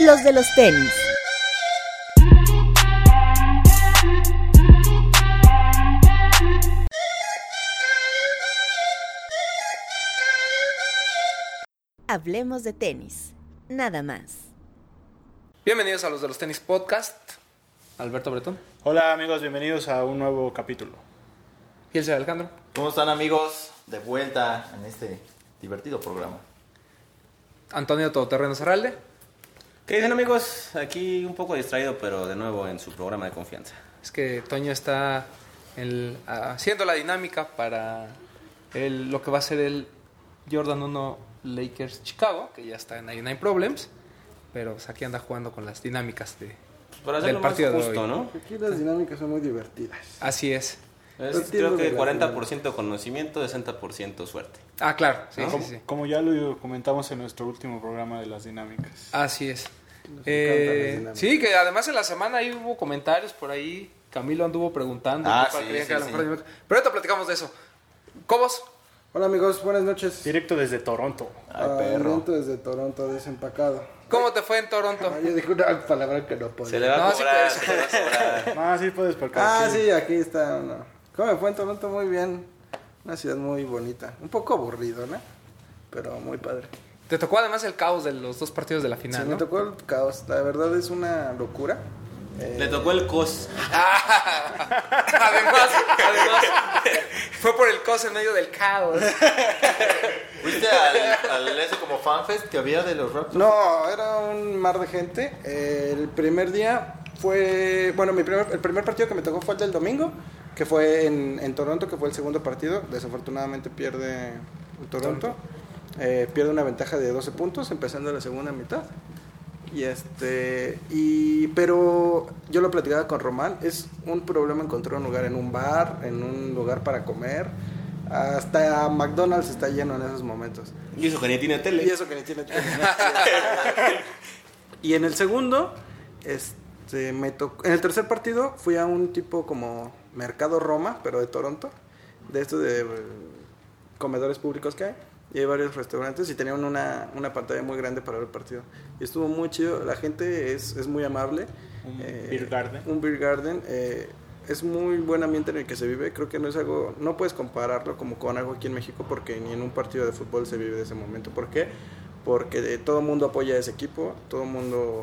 los de los tenis. Hablemos de tenis, nada más. Bienvenidos a los de los tenis podcast. Alberto Bretón. Hola amigos, bienvenidos a un nuevo capítulo. Y el señor Alejandro. ¿Cómo están amigos? De vuelta en este divertido programa. Antonio Todoterreno Zarralde. ¿Qué dicen amigos? Aquí un poco distraído, pero de nuevo en su programa de confianza. Es que Toño está el- haciendo la dinámica para el- lo que va a ser el Jordan 1 Lakers Chicago, que ya está en 99 Problems. Pero pues, aquí anda jugando con las dinámicas de... Para Del hacerlo más partido de justo, hoy. ¿no? Aquí las dinámicas son muy divertidas. Así es. Es, creo que de la 40% conocimiento, 60% suerte. Ah, claro. Sí, ¿No? sí, Como, sí. como ya lo comentamos en nuestro último programa de las dinámicas. Así es. Eh, las dinámicas. sí, que además en la semana ahí hubo comentarios por ahí. Camilo anduvo preguntando. Ah, sí, sí, que la sí. mejor. Pero ahorita platicamos de eso. Cobos. Hola amigos, buenas noches. Directo desde Toronto. Ay, Ah, perro. evento desde Toronto, desempacado. ¿Cómo te fue en Toronto? Ah, yo dije una palabra que no podía. Se le va a No, sí cobrar, puedes. se le va a cobrar. Ah, sí puedes porque Ah, aquí- sí, aquí está uno. ¿Cómo me fue en Toronto? Muy bien. Una ciudad muy bonita. Un poco aburrido, ¿no? Pero muy padre. Te tocó además el caos de los dos partidos de la Sí, final, me ¿no? tocó el caos. La verdad es una locura. Eh, Le tocó el cos. además, además, fue por el caos en medio del caos. ¿Fuiste al, al ese como fanfest que había de los Raptors? No, era un mar de gente. El primer día fue, bueno, mi primer, el primer partido que me tocó fue el del domingo, que fue en, en Toronto, que fue el segundo partido. Desafortunadamente pierde Toronto. Eh, pierde una ventaja de 12 puntos empezando la segunda mitad. Y este, y, pero yo lo platicaba con Román, es un problema encontrar un lugar en un bar, en un lugar para comer. Hasta McDonald's está lleno en esos momentos. Y eso que ni tiene tele. Y eso que ni tiene tele. y en el segundo, este, me tocó, en el tercer partido fui a un tipo como Mercado Roma, pero de Toronto, de estos de eh, comedores públicos que hay. Y hay varios restaurantes y tenían una, una pantalla muy grande para ver el partido. Y estuvo muy chido. La gente es, es muy amable. Un Eh, beer garden. Un beer garden. eh, es muy buen ambiente en el que se vive. Creo que no es algo, no puedes compararlo como con algo aquí en México porque ni en un partido de fútbol se vive de ese momento. ¿Por qué? Porque eh, todo el mundo apoya a ese equipo, todo el mundo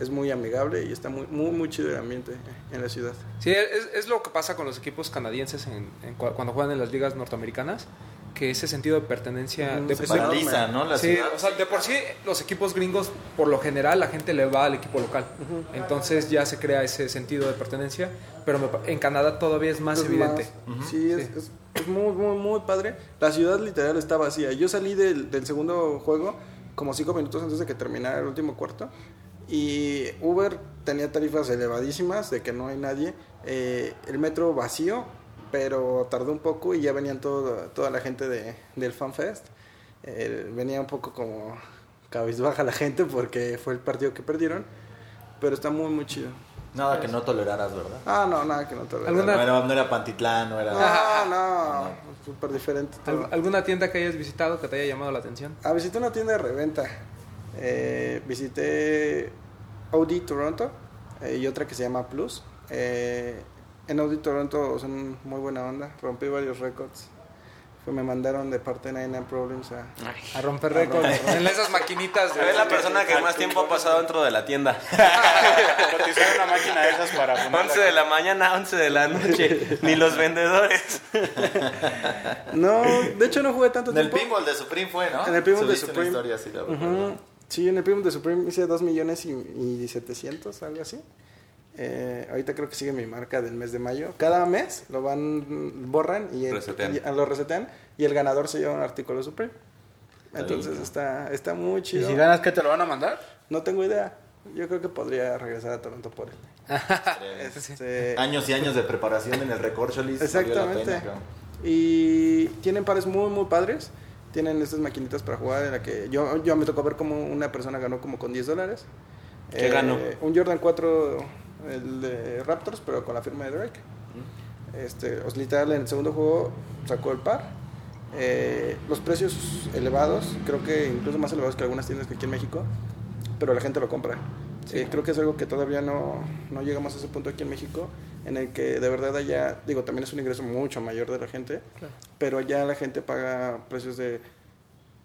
es muy amigable y está muy, muy, muy chido el ambiente en la ciudad. Sí, es, es lo que pasa con los equipos canadienses en, en cua- cuando juegan en las ligas norteamericanas, que ese sentido de pertenencia... De, se paraliza, ¿no? La Sí, ciudad. o sea, de por sí los equipos gringos, por lo general, la gente le va al equipo local. Entonces ya se crea ese sentido de pertenencia, pero me en Canadá todavía es más Es evidente. más- sí, es, es- es muy, muy, muy padre. La ciudad literal está vacía. Yo salí del, del segundo juego como cinco minutos antes de que terminara el último cuarto. Y Uber tenía tarifas elevadísimas de que no hay nadie. Eh, el metro vacío, pero tardó un poco y ya venían todo, toda la gente de, del FanFest. Eh, venía un poco como cabizbaja la gente porque fue el partido que perdieron. Pero está muy, muy chido. Nada que no toleraras, ¿verdad? Ah, no, nada que no ¿Alguna- No era, no era Pantitlán, no era... no, no, súper diferente. todo. ¿Al- ¿Alguna tienda que hayas visitado que te haya llamado la atención? Ah, visité una tienda de reventa. Eh, visité Audi Toronto eh, y otra que se llama Plus. Eh, en Audi Toronto son muy buena onda. Rompí varios récords. Me mandaron de parte de Nine Problems a... A romper récords en esas maquinitas de... Es la persona que más tiempo ha pasado dentro de la tienda. Cotizar una máquina de esas para ponerla 11 de la mañana, 11 de la noche. Ni los vendedores. No, de hecho no jugué tanto En el tiempo. pinball de Supreme fue, ¿no? En el pinball de Subiste una Supreme. historia así, la. Sí, en el Primo de Supreme hice 2 millones y, y 700, algo así. Eh, ahorita creo que sigue mi marca del mes de mayo. Cada mes lo van, borran y, el- Resetean. y- lo resetean y el ganador se lleva un artículo Supreme. Entonces está, está muy ¿Y chido. si ganas, qué te lo van a mandar? No tengo idea. Yo creo que podría regresar a Toronto por él. Este, Años y años de preparación en el record Cholis. valió la Exactamente. pena. Y tienen pares muy, muy padres. Tienen estas maquinitas para jugar en la que yo, yo me tocó ver como una persona ganó como con 10 dólares. ¿Qué ganó? Un Jordan 4, el de Raptors, pero con la firma de Drake. Este, literal en el segundo juego sacó el par. Eh, los precios elevados, creo que incluso más elevados que algunas tiendas que aquí en México. pero la gente lo compra. Eh, creo que es algo que todavía no, no llegamos a ese punto aquí en México, en el que de verdad allá, digo, también es un ingreso mucho mayor de la gente, pero allá la gente paga precios de,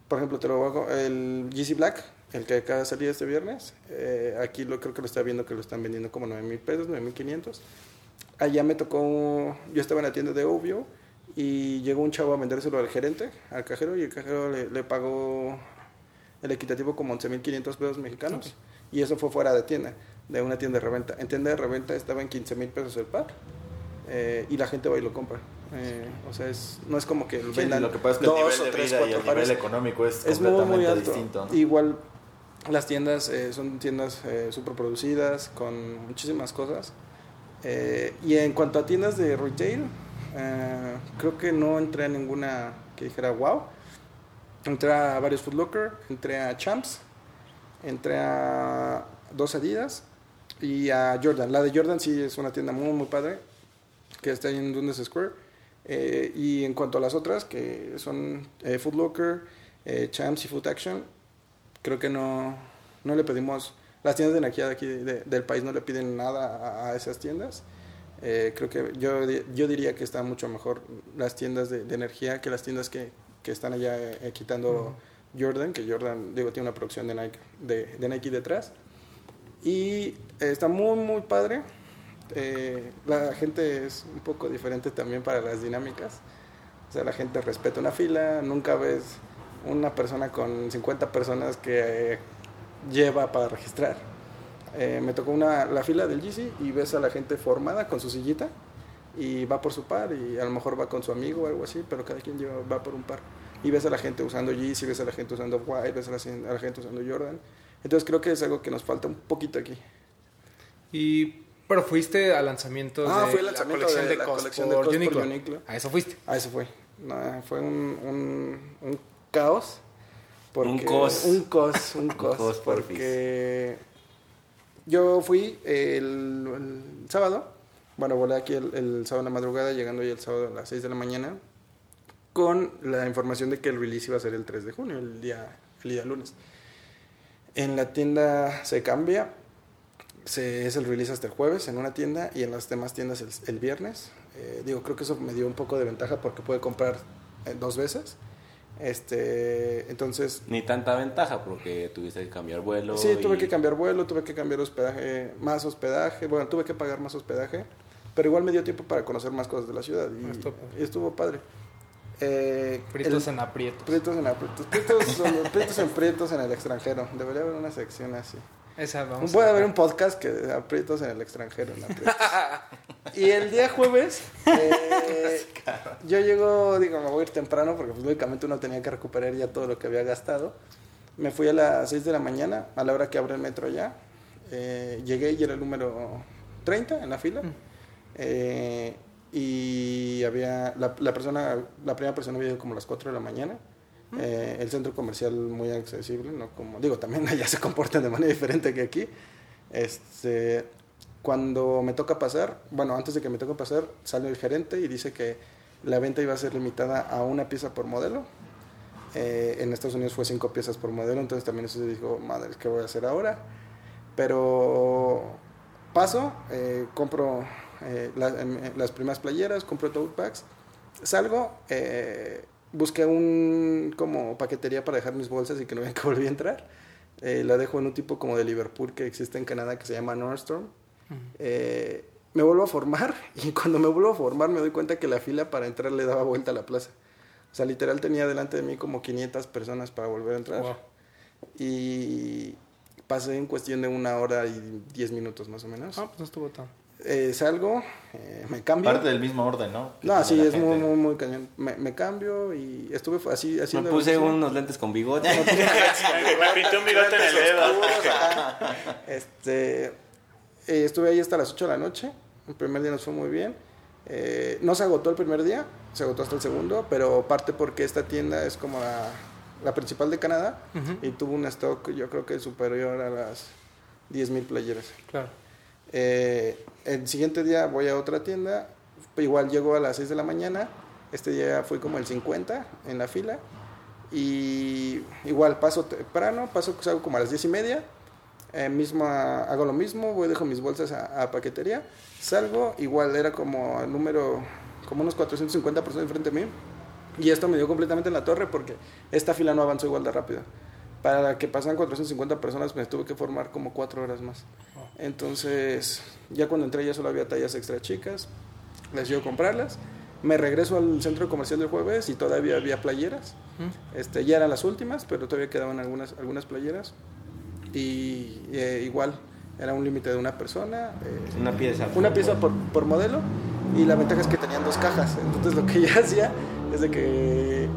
por ejemplo, te lo hago, el GC Black, el que acaba de salir este viernes, eh, aquí lo creo que lo está viendo que lo están vendiendo como 9 mil pesos, 9 mil 500. Allá me tocó, yo estaba en la tienda de Obvio y llegó un chavo a vendérselo al gerente, al cajero, y el cajero le, le pagó el equitativo como 11 mil 500 pesos mexicanos. Y eso fue fuera de tienda, de una tienda de reventa. En tienda de reventa estaba en 15 mil pesos el par eh, y la gente va y lo compra. Eh, o sea, es, no es como que Sí, vendan lo que pasa es que el nivel o de tres, vida y el pares. nivel económico es, Es muy, completamente muy alto. distinto. ¿no? Igual las tiendas eh, son tiendas eh, super producidas con muchísimas cosas. Eh, y en cuanto a tiendas de retail, eh, creo que no entré a ninguna que dijera wow. Entré a varios Foot Locker, entré a Champs, entré a dos Adidas y a Jordan. La de Jordan sí es una tienda muy, muy padre, que está ahí en Dundas Square. Eh, y en cuanto a las otras, que son eh, Foot Locker, eh, Champs y Foot Action, creo que no, no le pedimos, las tiendas de energía de aquí de- del país no le piden nada a, a esas tiendas. Eh, creo que yo, yo diría que están mucho mejor las tiendas de, de energía que las tiendas que, que están allá eh, quitando Jordan, que Jordan, digo, tiene una producción de Nike, de, de Nike detrás. Y eh, está muy, muy padre. Eh, la gente es un poco diferente también para las dinámicas. O sea, la gente respeta una fila, nunca ves una persona con 50 personas que eh, lleva para registrar. Me tocó una, la fila del GC y ves a la gente formada con su sillita y va por su par y a lo mejor va con su amigo o algo así, pero cada quien lleva, va por un par. Y ves a la gente usando Yeezy, ves a la gente usando White, ves a la gente usando Jordan. Entonces creo que es algo que nos falta un poquito aquí. Y, pero fuiste al lanzamiento Ah, de fui al la lanzamiento colección de de, la Cos colección de por Cos por Uniqlo. Uniqlo. A eso fuiste. Ah, eso fue. No, fue un, un, un caos. porque- Un cos. Un cos, un cos. cos, porfis. porque yo fui el, el sábado. Bueno, volé aquí el, el sábado en la madrugada, llegando ya el sábado a las 6 de la mañana. Con la información de que el release iba a ser el 3 de junio, el día, el día lunes. En la tienda se cambia. Se, es el release hasta el jueves en una tienda y en las demás tiendas el, el viernes. Eh, digo, creo que eso me dio un poco de ventaja porque pude comprar eh, dos veces. Este, entonces, Ni tanta ventaja porque tuviste que cambiar vuelo. sí, tuve y- que cambiar vuelo, tuve que cambiar hospedaje, más hospedaje, bueno, tuve que pagar más hospedaje, pero igual me dio tiempo para conocer más cosas de la ciudad y, estuvo padre. Eh, Fritos el- en aprietos. Prietos en aprietos. Prietos, son prietos en prietos en el extranjero. Debería haber una sección así. Esa vamos Puede a haber un podcast que aprietos en el extranjero. en aprietos. y el día jueves, eh, yo llego, digo, me voy a ir temprano porque pues, lógicamente uno tenía que recuperar ya todo lo que había gastado. Me fui a las 6 de la mañana, a la hora que abre el metro allá. Eh, llegué y era el número 30 en la fila. Eh, y había, la, la persona, la primera persona había ido como a las 4 de la mañana. Eh, el centro comercial muy accesible, no como digo, también allá se comportan de manera diferente que aquí. Este, cuando me toca pasar, bueno, antes de que me toque pasar, sale el gerente y dice que la venta iba a ser limitada a una pieza por modelo. Eh, en Estados Unidos fue cinco piezas por modelo, entonces también eso se dijo, madre, ¿qué voy a hacer ahora? Pero paso, eh, compro eh, la- las primeras playeras, compro tote bags, salgo, eh, busqué un como paquetería para dejar mis bolsas y que no vean que volví a entrar. Eh, la dejo en un tipo como de Liverpool que existe en Canadá que se llama Nordstrom. Me vuelvo a formar y cuando me vuelvo a formar me doy cuenta que la fila para entrar le daba vuelta a la plaza. O sea, literal tenía delante de mí como 500 personas para volver a entrar. Wow. Y pasé en cuestión de una hora y 10 minutos más o menos. Ah, pues no estuvo tan. Eh, salgo, eh, me cambio. Parte del mismo orden, ¿no? Que No, sí, es muy, gente. muy, muy cañón. Me, me cambio y estuve así Me haciendo... puse ejercicio. unos lentes con bigote. Me pinté un bigote en el dedo. Este, eh, estuve ahí hasta las 8 de la noche. El primer día nos fue muy bien. Eh, no se agotó el primer día, se agotó hasta el segundo, pero parte porque esta tienda es como la, la principal de Canadá y tuvo un stock, yo creo que superior a las 10.000 playeras. Claro. Eh, el siguiente día voy a otra tienda, igual llego a las 6 de la mañana, este día fui como el 50 en la fila y igual paso temprano, paso salgo como a las 10 y media, eh, hago lo mismo, voy, dejo mis bolsas a, a paquetería, salgo, igual era como el número, como unos 450 personas enfrente de mí. Y esto me dio completamente en la torre porque esta fila no avanzó igual de rápido. Para que pasaran 450 personas me tuve que formar como 4 horas más. Entonces, ya cuando entré ya solo había tallas extra chicas, les dio comprarlas. Me regreso al centro comercial del jueves y todavía había playeras. Este, ya eran las últimas, pero todavía quedaban algunas, algunas playeras. Y eh, igual, era un límite de una persona. eh, Una pieza. una pieza por, por modelo y la ventaja es que tenían dos cajas. Entonces lo que yo hacía es de que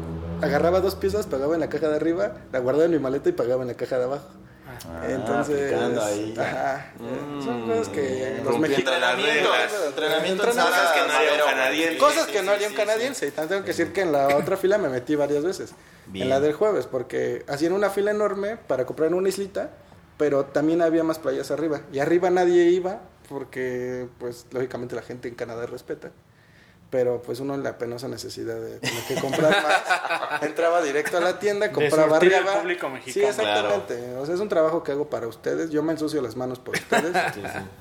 agarraba dos piezas, pagaba en la caja de arriba, la guardaba en mi maleta y pagaba en la caja de abajo. Ah, Entonces, ahí. ajá, son cosas que los mexicanos. Entrenamiento en Entrenamiento Sara que no haría un canadiense. Cosas que no haría un sí, canadiense. Y también tengo que decir que en la otra fila me metí varias veces. Bien. En la del jueves, porque hacían una fila enorme para comprar en una islita, pero también había más playas arriba. Y arriba nadie iba, porque, pues, lógicamente la gente en Canadá respeta. Pero, pues, uno en la penosa necesidad de tener que comprar más, entraba directo a la tienda, compraba surtir al arriba. público Sí, mexicano. exactamente. O sea, es un trabajo que hago para ustedes. Yo me ensucio las manos por ustedes.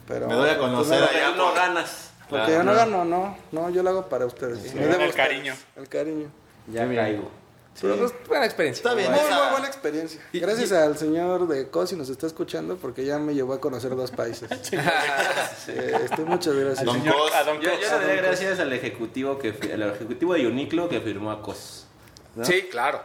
Pero, Me doy a conocer pues, Pero allá no por- ganas. porque yo no gano, no. No, yo lo hago para ustedes. Me gana debo el ustedes. cariño. El cariño. Ya caigo. Pero, pues, buena experiencia. Está bien, Muy, esa- muy buena experiencia. Gracias al señor de COS si nos está escuchando, porque ya me llevó a conocer dos países. Eh, este, muchas gracias. Don Señor- Cos. a Don Yo, Cos. yo le doy gracias al ejecutivo que al ejecutivo de Uniclo que firmó a COS. ¿no? Sí, claro.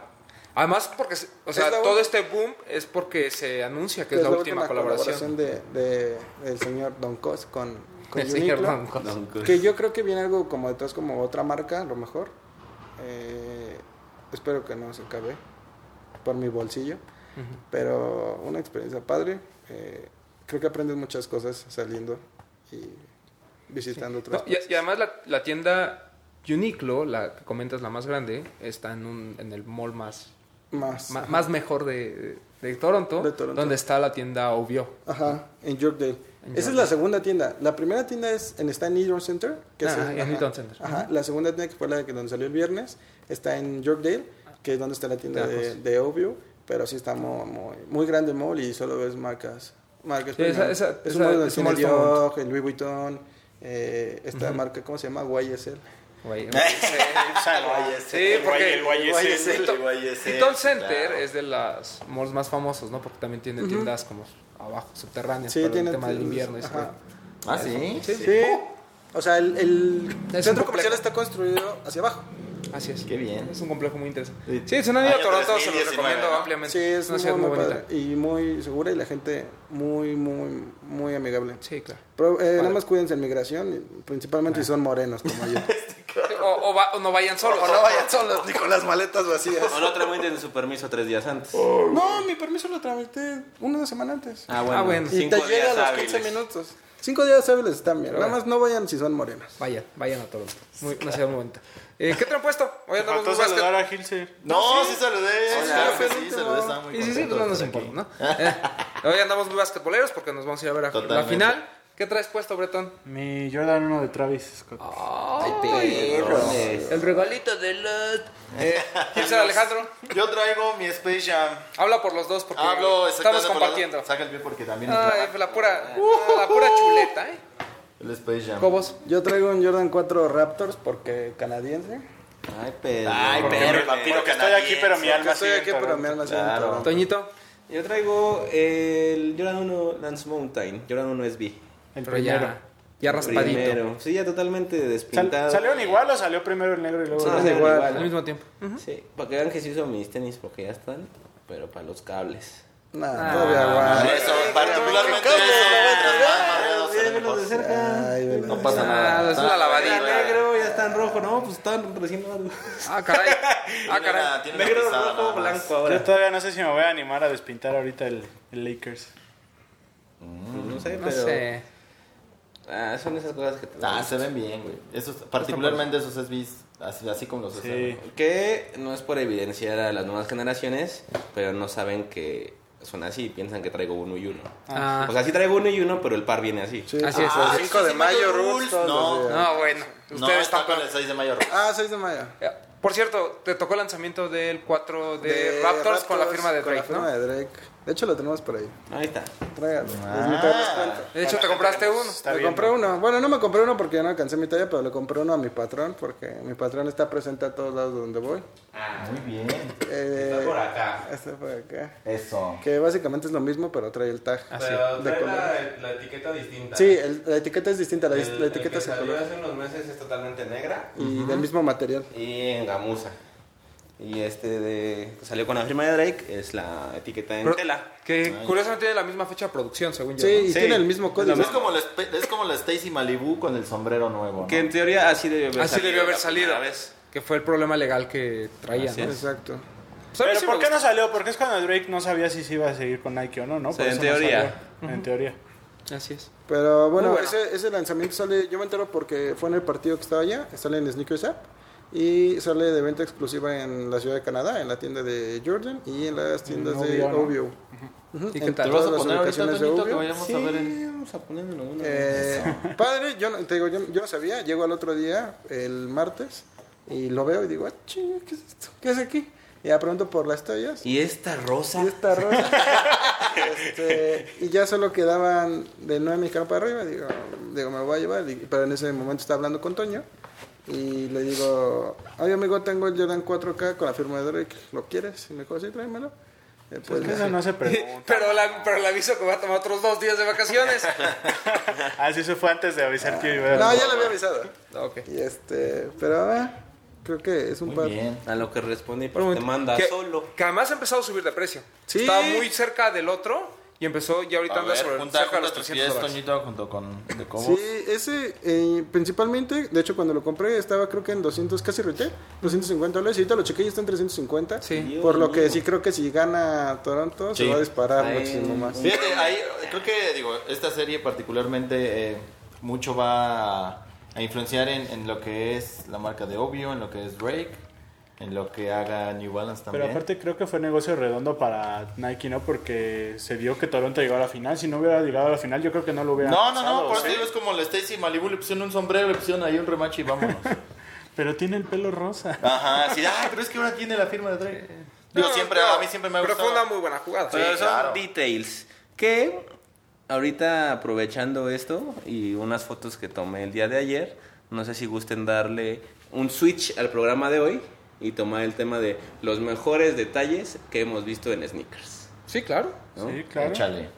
Además, porque, se- o sea, Es todo este boom es porque se anuncia que es, la, última, colaboración. de, de- del señor Don Cos con, con El señor Uniqlo. Don Cos. Don Cos. Que yo creo que viene algo como detrás, como otra marca, a lo mejor. Eh, espero que no se acabe por mi bolsillo. Pero una experiencia padre. Eh, creo que aprendes muchas cosas saliendo y visitando otros No, y, y además la, la tienda Uniqlo, la que comentas la más grande, está en, un, en el mall más, más. ma- más, mejor de, de Toronto, De Toronto. donde está la tienda Ovio. Ajá, en Yorkdale. En Esa es la segunda tienda. La primera tienda es en, está en Eaton Center. Que es Ajá, el- en ajá. Center. Ajá, la segunda tienda que fue la que donde salió el viernes está en Yorkdale, que es donde está la tienda De de, Ovio. Pero sí está muy, muy, muy grande el mall y solo ves marcas. marcas Sí, esa- esa- es esa- un es un tiene mall Dior, el Louis Vuitton, eh, esta marca, ¿cómo se llama? YSL. Sí, porque- el Eaton Center es de las malls más famosos, ¿no? Porque también tiene tiendas como abajo, subterráneas, Sí, para tiene el tema del invierno. y ese ajá. rollo. Ah, sí. Sí. O sea, el, el centro comercial está construido hacia abajo. Así es. Qué bien. Es un complejo muy interesante. Sí. Sí, si no han ido a Toronto, se los 2019, recomiendo ¿no? ampliamente. Sí, es una muy, ciudad muy, muy bonita. y muy segura y la gente muy, muy, muy amigable. Sí, claro. Pero, eh, nada más cuídense en migración, principalmente si son morenos como yo. O, o va- o no vayan solos. o no vayan solos ni con las maletas vacías. O no tramiten su permiso tres días antes. No, mi permiso lo tramité una semana antes. Ah, bueno. Ah, bueno. y cinco te llega a los 15 hábiles. minutos. Cinco días hábiles están bien. Nada más no vayan si son morenos. Vayan, vayan a Toronto. Muy, una ciudad muy bonita. Eh, ¿Qué te han puesto? Hoy andamos muy básquet. saludar a Hilser. No, sí saludé. Hola. Sí, último. saludé. Estaba muy Y sí, sí, pues no nos importa, ¿no? Eh, hoy andamos muy basquetboleros porque nos vamos a ir a ver a la Totalmente. final. ¿Qué traes puesto, Bretón? Mi Jordan 1 de Travis Scott. Ay, perrones. El regalito de los... Eh, ¿Quién será Alejandro? Yo traigo mi Space Jam. Habla por los dos porque Hablo estamos compartiendo. la- Saca el pie porque también Ay, la pura, la pura chuleta, ¿eh? El Space Jam. Cobos. Yo traigo un Jordan 4 Raptors porque canadiense. Ay, pero. Ay, Porque estoy aquí, pero mi alma estoy aquí, pero me alma Claro. Toñito. Yo traigo el Jordan 1 Lance Mountain. Jordan 1 SB. El Pero primero. ya, ya raspadito. Primero. Sí, ya totalmente despintado. ¿Salieron igual o salió primero el negro y luego el salieron igual. Al mismo tiempo. Sí, para que vean que sí uso mis tenis porque ya están, pero para los cables. Nah, Ah, todavía aguanta. Eso, particularmente eso, mejor. Ay. No pasa nada. es una lavadita. Era negro, ya está en rojo, no, pues están recién lavados. Ah, caray. Ah, caray. Negro, pisada rojo, blanco Yo ahora. todavía no sé si me voy a animar a despintar ahorita el, el Lakers. No sé, No pero. sé. Ah, son esas cosas que te Ah, se ven bien, güey. Esos, particularmente esos SBs, así, así como los Sí. Que no es por evidenciar a las nuevas generaciones, pero no saben que son así, piensan que traigo uno y uno. Ah, O sea, sí traigo uno y uno, pero el par viene así. Sí, Así sí, es. Ah, el 5 de sí, mayo, Rules, no. días. no, bueno. No, Ustedes está están con el 6 de mayo. Ah, 6 de mayo. Eh, Por cierto, te tocó el lanzamiento del 4 de, De Raptors, con la firma de con la Drake, ¿no? firma de Drake. De hecho, lo tenemos por ahí. Ahí está. Tráigalo. Ah. Es descuento. De hecho, te compraste uno. Está bien, compré ¿no? uno. Bueno, no me compré uno porque ya no alcancé mi talla, pero le compré uno a mi patrón porque mi patrón está presente a todos lados donde voy. Muy bien. Eh, acá. Está por acá. Eso. Que básicamente es lo mismo, pero trae el tag. Pero de trae color. la, la etiqueta distinta. Sí, el- la etiqueta es distinta. La, El- la el etiqueta que es salió color. hace unos meses es totalmente negra Y del mismo material. y en gamuza. Y este de que salió con la firma de Drake es la etiqueta en Pero- tela. Que curiosamente tiene la misma fecha de producción, según yo. Sí, ¿no? y Sí. tiene el mismo código. Es como la, es como la Stacy Malibu con el sombrero nuevo. ¿no? Que en teoría así debió haber Así salido. debió haber salido. vez. Que fue el problema legal que traía, Así ¿no? es. Exacto. Pues Pero sí ¿por qué no salió? Porque es cuando Drake no sabía si se iba a seguir con Nike o no, ¿no? Sí, Por en teoría. En teoría. Así es. Pero bueno, bueno. Ese, ese lanzamiento sale, yo me entero porque fue en el partido que estaba allá, sale en Sneakers App y sale de venta exclusiva en la ciudad de Canadá, en la tienda de Jordan y en las tiendas de Obvio, ¿no? Obvio. ¿Y qué en tal? ¿Te vas a todas las poner ahorita, ubicaciones de Toñito, que Obvio. vayamos a ver en... vamos a ponerlo uno. Eh, padre, yo no, te digo, yo, yo no sabía, llego al otro día, el martes, y lo veo y digo, ah, ¿qué es esto? ¿Qué es aquí? Y ya pregunto por las tallas. Y esta rosa. Y esta rosa. Este, y ya solo quedaban de 9 mexicanos para arriba. Digo, digo, me lo voy a llevar. Pero en ese momento estaba hablando con Toño. Y le digo, oye amigo, tengo el Jordan 4K con la firma de Drake. ¿Lo quieres? Y me dijo, sí, tráemelo. Eh, pues, Porque eso no se pregunta. Pero, la, pero le aviso que va a tomar otros dos días de vacaciones. Ah, sí, eso fue antes de avisar que iba a... no, ya le había avisado. ok. Y este, pero ah, creo que es un Muy par. bien. A lo que un pues te manda que, solo. Que además ha empezado a subir de precio. Sí. Estaba muy cerca del otro y empezó, ya ahorita A anda ver, sobre junta, cerca de junta los tus 300 pies, dólares. Toñito, junto con de Cobos. Sí, ese eh, principalmente, de hecho cuando lo compré estaba creo que en 200, casi retail, 250 dólares y ahorita lo chequé y está en 350. Sí. Por lo que sí creo que si gana Toronto se va a disparar Ahí, muchísimo más. Fíjate, ahí creo que digo, esta serie particularmente eh, mucho va a, a influenciar en, en lo que es la marca de Obvio, en lo que es Drake, en lo que haga New Balance también. Pero aparte creo que fue negocio redondo para Nike, ¿no? Porque se vio que Toronto llegó a la final. Si no hubiera llegado a la final, yo creo que no lo hubiera no, no, pasado, no, por eso ¿sí? digo, es como la Stacy Malibu, le pusieron un sombrero, le pusieron ahí un remache y vámonos. Pero tiene el pelo rosa. Ajá, sí, ah, pero es que ahora tiene la firma de Drake. Digo, No, siempre, pero- a mí siempre me ha Pero gustado. fue una muy buena jugada. Pero Sí, son claro. details que ahorita aprovechando esto y unas fotos que tomé el día de ayer, no sé si gusten darle un switch al programa de hoy y tomar el tema de los mejores detalles que hemos visto en sneakers. Sí, claro. ¿no? Sí, claro. Échale.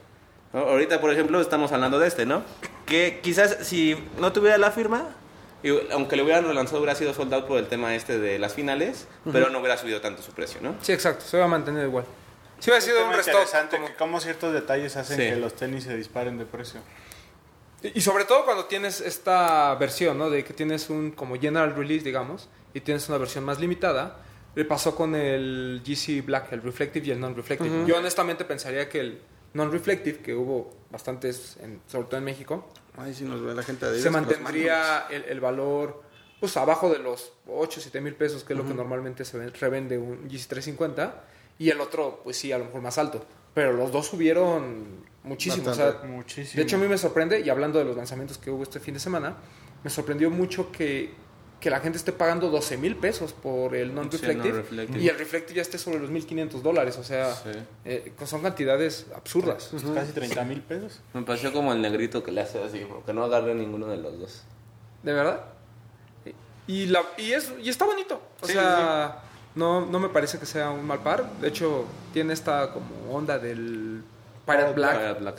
Ahorita, por ejemplo, estamos hablando de este, ¿no? Que quizás si no tuviera la firma, y aunque le hubieran relanzado, hubiera sido sold out por el tema este de las finales, pero no hubiera subido tanto su precio, ¿no? Sí, exacto. Se va a mantener igual. Si hubiera sido un restock. interesante como- que cómo ciertos detalles hacen Sí. que los tenis se disparen de precio. Y sobre todo cuando tienes esta versión, ¿no? De que tienes un como general release, digamos, y tienes una versión más limitada. Le pasó con el GC Black, el reflective y el non-reflective. Yo honestamente pensaría que el non-reflective, que hubo bastantes, en- sobre todo en México, Ay, si nos ve la gente de se mantendría el, el valor pues abajo de los 8, 7 mil pesos, que es lo que normalmente se ven- revende un GC350, y el otro, pues sí, a lo mejor más alto. Pero los dos subieron muchísimo. O sea, Bastante. Muchísimo. de hecho, a mí me sorprende, y hablando de los lanzamientos que hubo este fin de semana, me sorprendió mucho que, que la gente esté pagando 12 mil pesos por el non-reflective y el reflective ya esté sobre los 1.500 dólares. O sea, eh, son cantidades absurdas. Pues casi 30 mil pesos. Me pareció como el negrito que le hace así, que no agarre ninguno de los dos. ¿De verdad? Y, la, y, es, y está bonito. O Sí, sea, No, no me parece que sea un mal par. De hecho, tiene esta como onda del Pirate Black. Pirate Black.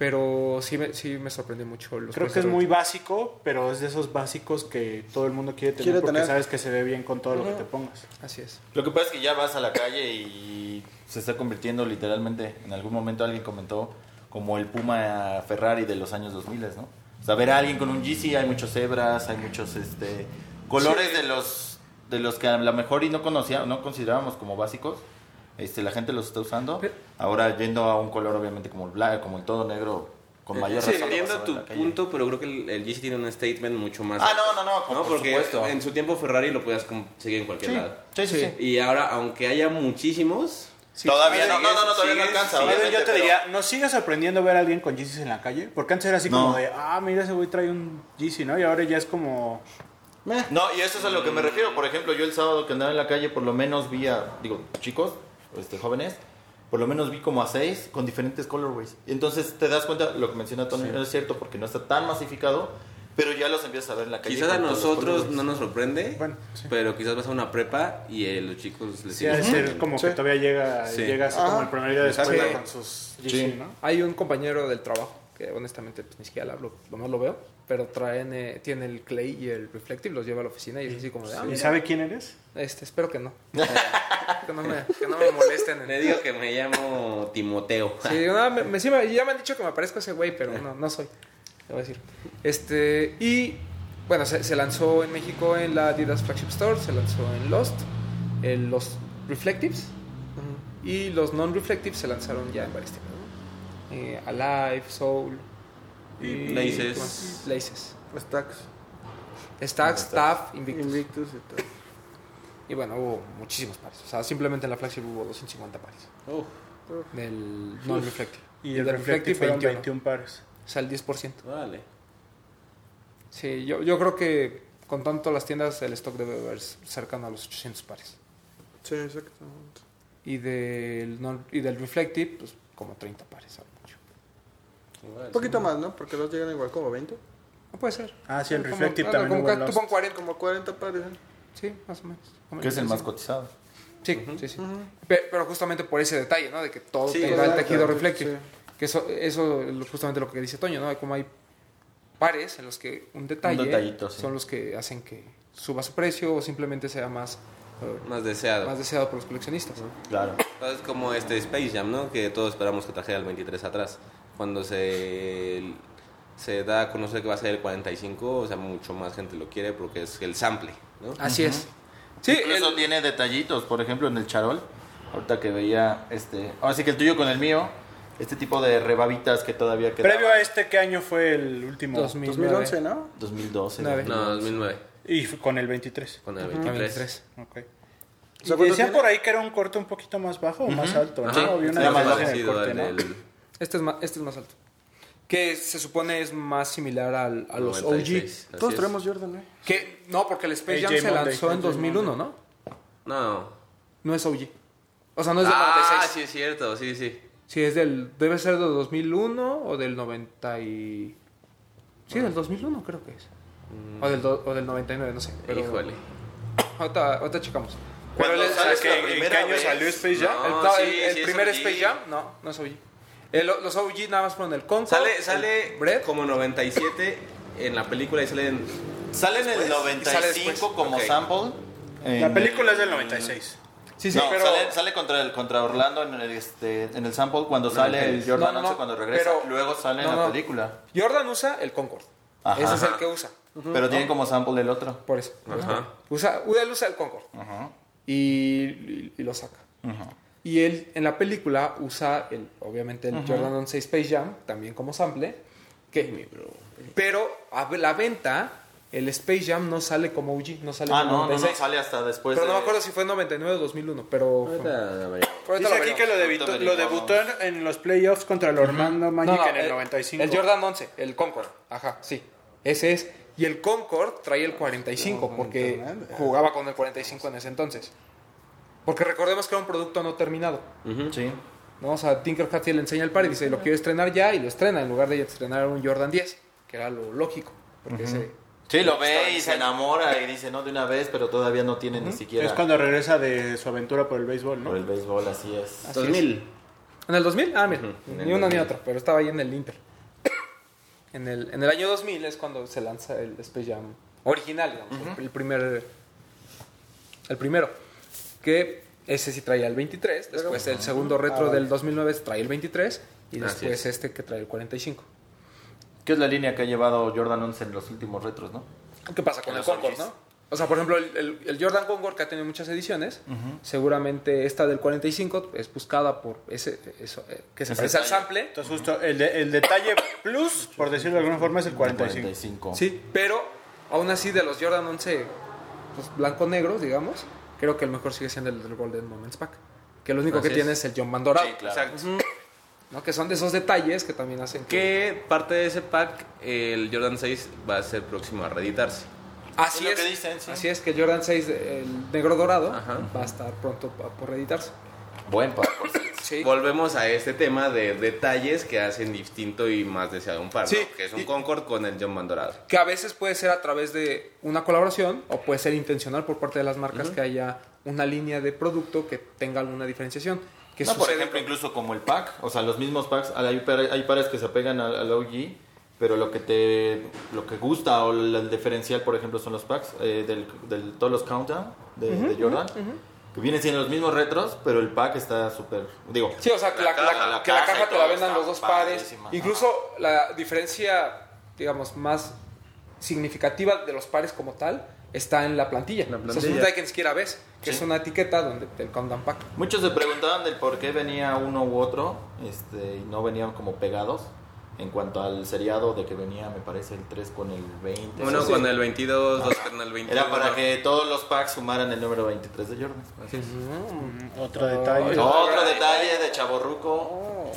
Pero sí me, sí me sorprendió mucho. Los Creo que es muy básico, pero es de esos básicos que todo el mundo quiere tener Quiere porque tener. sabes que se ve bien con todo lo que te pongas. Así es. Lo que pasa es que ya vas a la calle y se está convirtiendo literalmente, en algún momento alguien comentó, como el Puma Ferrari de los años 2000, ¿no? O sea, ver a alguien con un GC, hay muchos cebras, hay muchos este colores de los de los que a lo mejor y no conocíamos, no considerábamos como básicos. Este, la gente los está usando. Pero- Ahora yendo a un color obviamente como el black, como el todo negro con mayor Sí, razón. entiendo tu punto, pero creo que el, el GC tiene un statement mucho más. Ah, no, no, no, por, ¿no? por Porque supuesto. en su tiempo Ferrari lo podías conseguir en cualquier Sí, lado. sí, sí, sí. Y ahora, aunque haya muchísimos, Todavía no, no, no, no, todavía no alcanza. sigues- yo te pero- diría, ¿nos sigue sorprendiendo ver a alguien con Yeezys en la calle? Porque antes era así No. como de, ah, mira, ese güey trae un Yeezy, ¿no? Y ahora ya es como... Meh. No, y eso es a lo que me refiero. Por ejemplo, yo el sábado que andaba en la calle, por lo menos vi a, digo, chicos, este, jóvenes, por lo menos vi como a seis con diferentes colorways. Y entonces te das cuenta, lo que menciona Tony no es cierto porque no está tan masificado, pero ya los empiezas a ver en la calle. Quizás a nosotros no nos sorprende, Bueno, sí. pero quizás vas a una prepa y eh, los chicos les Sí, ha de ser como Sí. que todavía llega, Sí. llega así como el primer día de escuela Sí. con sus Sí. ¿no? Hay un compañero del trabajo que honestamente pues, ni siquiera le hablo, lo más lo veo, pero traen, eh, tiene el Clay y el Reflective, los lleva a la oficina y es así como de, ah, ¿Y sabe quién eres? este, espero que no. que, no me, que no me molesten. Le digo que me llamo Timoteo. Sí, no, me, me- sí me- ya me han dicho que me parezco a ese güey, pero no, no soy. Te voy a decir. Este, y bueno, se, se lanzó en México en la Adidas Flagship Store, se lanzó en Lost, en los Reflectives y los non-reflectives se lanzaron ya en tiendas. ¿no? Eh, Alive, Soul y Laces. Laces. Stacks, Stacks, Staff, Invictus. Invictus y todo. Y bueno, hubo muchísimos pares. O sea, simplemente en la Flagship hubo 250 pares Uf, del non-reflective. Y el Reflective fueron 21 pares. O sea, el 10%. vale. Sí, yo, yo creo que con tanto las tiendas el stock debe haber cercano a los 800 pares. Sí, exactamente. Y del, non- y del Reflective, pues como 30 pares. a lo mucho. Un poquito más, ¿no? Porque los llegan igual como 20. No puede ser. Ah, sí, el Como- Reflective ah, también como hubo tú pon 40. Como 40 pares. ¿eh? Sí, más o menos. Que es el más Sí. cotizado. Sí, sí, sí. Pe- Pero justamente por ese detalle, ¿no? De que todo Sí, tenga el tejido sí. reflective. Que eso, eso es justamente lo que dice Toño, ¿no? Como hay pares en los que un detalle detallito, sí. son los que hacen que suba su precio o simplemente sea más, eh, Más deseado. más deseado por los coleccionistas. Claro. Es como este Space Jam, ¿no? Que todos esperamos que trajera el 23 atrás. Cuando se, se da a conocer que va a ser el 45, o sea, mucho más gente lo quiere porque es el sample, ¿no? Así es. Sí, Incluso el- tiene detallitos, por ejemplo, en el charol. Ahorita que veía este. Ahora sí que el tuyo con el mío. Este tipo de rebabitas que todavía queda. Previo a este, ¿qué año fue el último? 2009. 2011, ¿no? 2012. Nueve. No, 2009, Y fue con el 23. con el Ah, 23. 23. Ok. O sea, Y ¿cuánto decían tiene? por ahí que era un corte un poquito más bajo o más alto, ¿no? Ajá, Había una era más diferencia en el parecido corte, ¿no? del- Este es más, este es más alto. Que se supone es más similar al, a los 96, OG. Todos es. traemos Jordan, ¿eh? Que, no, porque el Space Jam AJ se Monday. lanzó en AJ 2001, ¿no? No. No es OG. O sea, no es del ah, 96. sí es cierto, sí, sí. Sí, es del. Debe ser del 2001 o del 90 y. Sí, del 2001 creo que es. O, del do- o del 99, no sé. Pero Híjole. Ahorita, ahorita checamos. Sale el- la ¿Qué- ¿En qué año vez. salió Space Jam? No, el- no, el- sí, el sí es primer. Space Jam, no, no es OG. El- los OG nada más fueron el Concord. Sale, sale como 97 en la película y salen... Sale en el Después, y sale 95 después. como Ok. sample. La el- película es del 96. Sí, sí, no, pero. sale, sale contra, el, contra Orlando en el, este, en el sample cuando sale el 96. Jordan No, no, 11 no, cuando regresa. pero- luego sale no, en la no. película. Jordan usa el Concord. Ajá. Ese es el que usa. Pero tiene como sample el otro. Por eso. Ajá. Usa, él usa el Concord. Ajá. Y, y- y lo saca. Ajá. Y él en la película usa, el, obviamente, el Jordan 11 Space Jam, también como sample. Que, pero a la venta, el Space Jam no sale como OG, no sale Ah, como no, no, no, 96. sale hasta después. pero no de- me acuerdo si fue en 99 o 2001, pero... Ahorita Dice lo aquí que lo, debutó, lo debutó en, los playoffs contra el Orlando Magic No, no, en el 95. El Jordan 11, el Concord. Ajá, sí. Ese es. Y el Concord trae el 45 No, porque jugaba con el 45 en ese entonces. Porque recordemos que era un producto no terminado. Ujú. Sí. ¿no? O sea, Tinker Hatfield le enseña el par y dice, lo quiero estrenar ya, y lo estrena en lugar de estrenar un Jordan 10, que era lo lógico. Porque ese- Sí, lo ve y se enamora y dice no de una vez, pero todavía no tiene ni siquiera Es cuando regresa de su aventura por el béisbol, ¿no? por el béisbol, así es. Así 2000. ¿En el 2000? Ah, mira, ni uno ni 2000. otro, pero estaba ahí en el Inter. En el, en el año 2000 es cuando se lanza el Space Jam original, digamos, el primer... El primero, que ese sí traía el 23, después el segundo retro del 2009 trae el 23 y después es. este que trae el 45. ¿Qué es la línea que ha llevado Jordan 11 en los últimos retros, no? ¿Qué pasa con el Concord, no? O sea, por ejemplo, el, el- el Jordan Concord que ha tenido muchas ediciones, seguramente esta del 45 es buscada por ese, eso, eh, que se parece al sample. Entonces justo el, de- el detalle plus, por decirlo de alguna forma, es el 45. 45. Sí, pero aún así de los Jordan 11 pues, blanco-negros, digamos, creo que el mejor sigue siendo el del Golden Moments Pack. Que lo único Así que es. tiene es el John Van Dorado. Sí, claro. Exacto. ¿no? Que son de esos detalles que también hacen que... Que parte de ese pack, el Jordan 6 va a ser próximo a reeditarse. Así Es es, lo que dicen, sí. así es que el Jordan 6, el negro dorado, Ajá. va a estar pronto por reeditarse. Buen par, por cierto. Sí. volvemos a este tema de detalles que hacen distinto y más deseado un par, Sí, ¿no? que es un y- Concord con el John Dorado. Que a veces puede ser a través de una colaboración o puede ser intencional por parte de las marcas que haya una línea de producto que tenga alguna diferenciación. Que No, por ejemplo, con- incluso como el pack, o sea, los mismos packs, hay, hay pares que se apegan al, al OG, pero lo que te lo que gusta o el, el diferencial, por ejemplo, son los packs eh, del, del- todos los Countdown de, de Jordan, que vienen siendo los mismos retros, pero el pack está súper, digo, Sí, o sea, que la, La la- caja, la que la caja te la vendan los dos pares. Incluso la diferencia, digamos, más significativa de los pares como tal está en la plantilla. La O sea, es plantilla. un detalle que ni siquiera ves, que Sí. es una etiqueta donde del countdown pack. Muchos se preguntaban del por qué venía uno u otro este, y no venían como pegados. En cuanto al seriado de que venía, me parece, el 3 con el 20. Uno Sí. con el 22, dos con el 21. Era para que todos los packs sumaran el número 23 de Jordan. Otro detalle. Otro detalle de Chaborruco.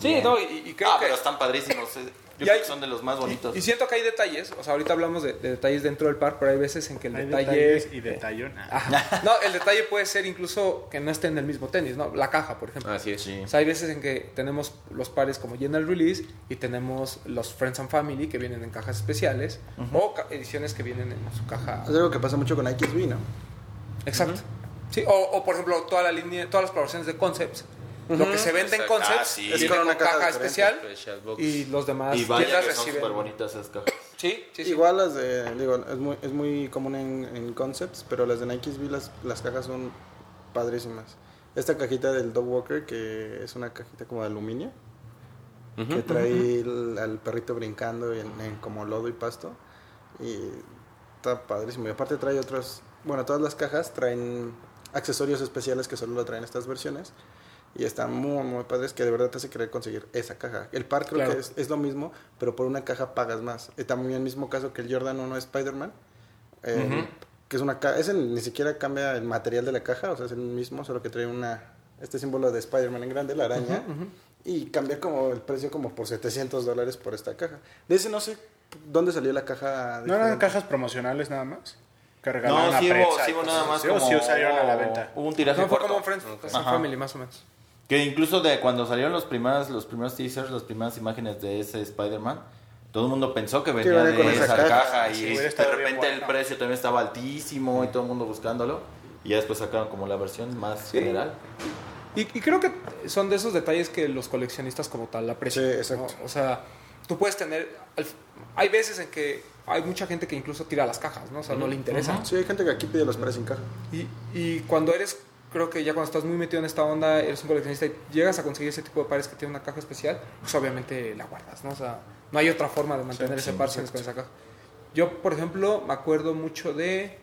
Sí, no, y, y creo ah, que... pero están padrísimos. eh. Yo Y creo hay- que son de los más bonitos. Y, y siento que hay detalles, o sea, ahorita hablamos de, de detalles dentro del par, pero hay veces en que el Hay detalle... detalles y detallón. Ajá. No, el detalle puede ser incluso que no esté en el mismo tenis, ¿no? La caja, por ejemplo. Así es. Sí. O sea, hay veces en que tenemos los pares como General Release y tenemos los Friends and Family que vienen en cajas especiales o ca- ediciones que vienen en su caja. Es algo que pasa mucho con XB, ¿no? Exacto. Sí, o, o, por ejemplo, toda la línea, todas las colaboraciones de Concepts. Lo que se vende en Exacto. Concepts Ah, sí. Es con con una caja especial Special box. y los demás Y vaya que son reciben. súper bonitas esas cajas. Sí, sí, sí. Igual las de, digo, es muy, es muy común en, en concepts, pero las de Nike SB, las, las cajas son padrísimas. Esta cajita del Dog Walker, que es una cajita como de aluminio, que trae el- al perrito brincando en, en como lodo y pasto, y está padrísimo. Y aparte trae otras, bueno, todas las cajas traen accesorios especiales que solo lo traen estas versiones. Y están muy, muy padres que de verdad te hace querer conseguir esa caja. El par creo Claro. que es, es lo mismo, pero por una caja pagas más. Y también el mismo caso que el Jordan 1 Spider-Man, eh, que es una caja, ese ni siquiera cambia el material de la caja, o sea, es el mismo, solo que trae una este símbolo de Spider-Man en grande, la araña, y cambia como el precio como por 700 dólares por esta caja. De ese no sé dónde salió la caja. ¿No eran cajas promocionales nada más? Que regalaron No, sí hubo, sí hubo nada más así, como... o sí salieron a la venta. Hubo un tiraje No, fue corto. como Friends and Ajá. Family, más o menos. Que incluso de cuando salieron los primeros, los primeros teasers, las primeras imágenes de ese Spider-Man, todo el mundo pensó que venía de con esa, esa caja, caja. y Sí, de repente el precio también estaba altísimo y todo el mundo buscándolo. Y ya después sacaron como la versión más general. Y, y creo que son de esos detalles que los coleccionistas como tal aprecian. Sí, exacto. ¿no? O sea, tú puedes tener... Hay veces en que hay mucha gente que incluso tira las cajas, ¿no? O sea, no le interesa. Sí, hay gente que aquí pide los pares sin caja. Y, y cuando eres, creo que ya cuando estás muy metido en esta onda, eres un coleccionista y llegas a conseguir ese tipo de pares que tiene una caja especial, pues obviamente la guardas, ¿no? O sea, no hay otra forma de mantener ese par si no es con esa caja. Yo, por ejemplo, me acuerdo mucho de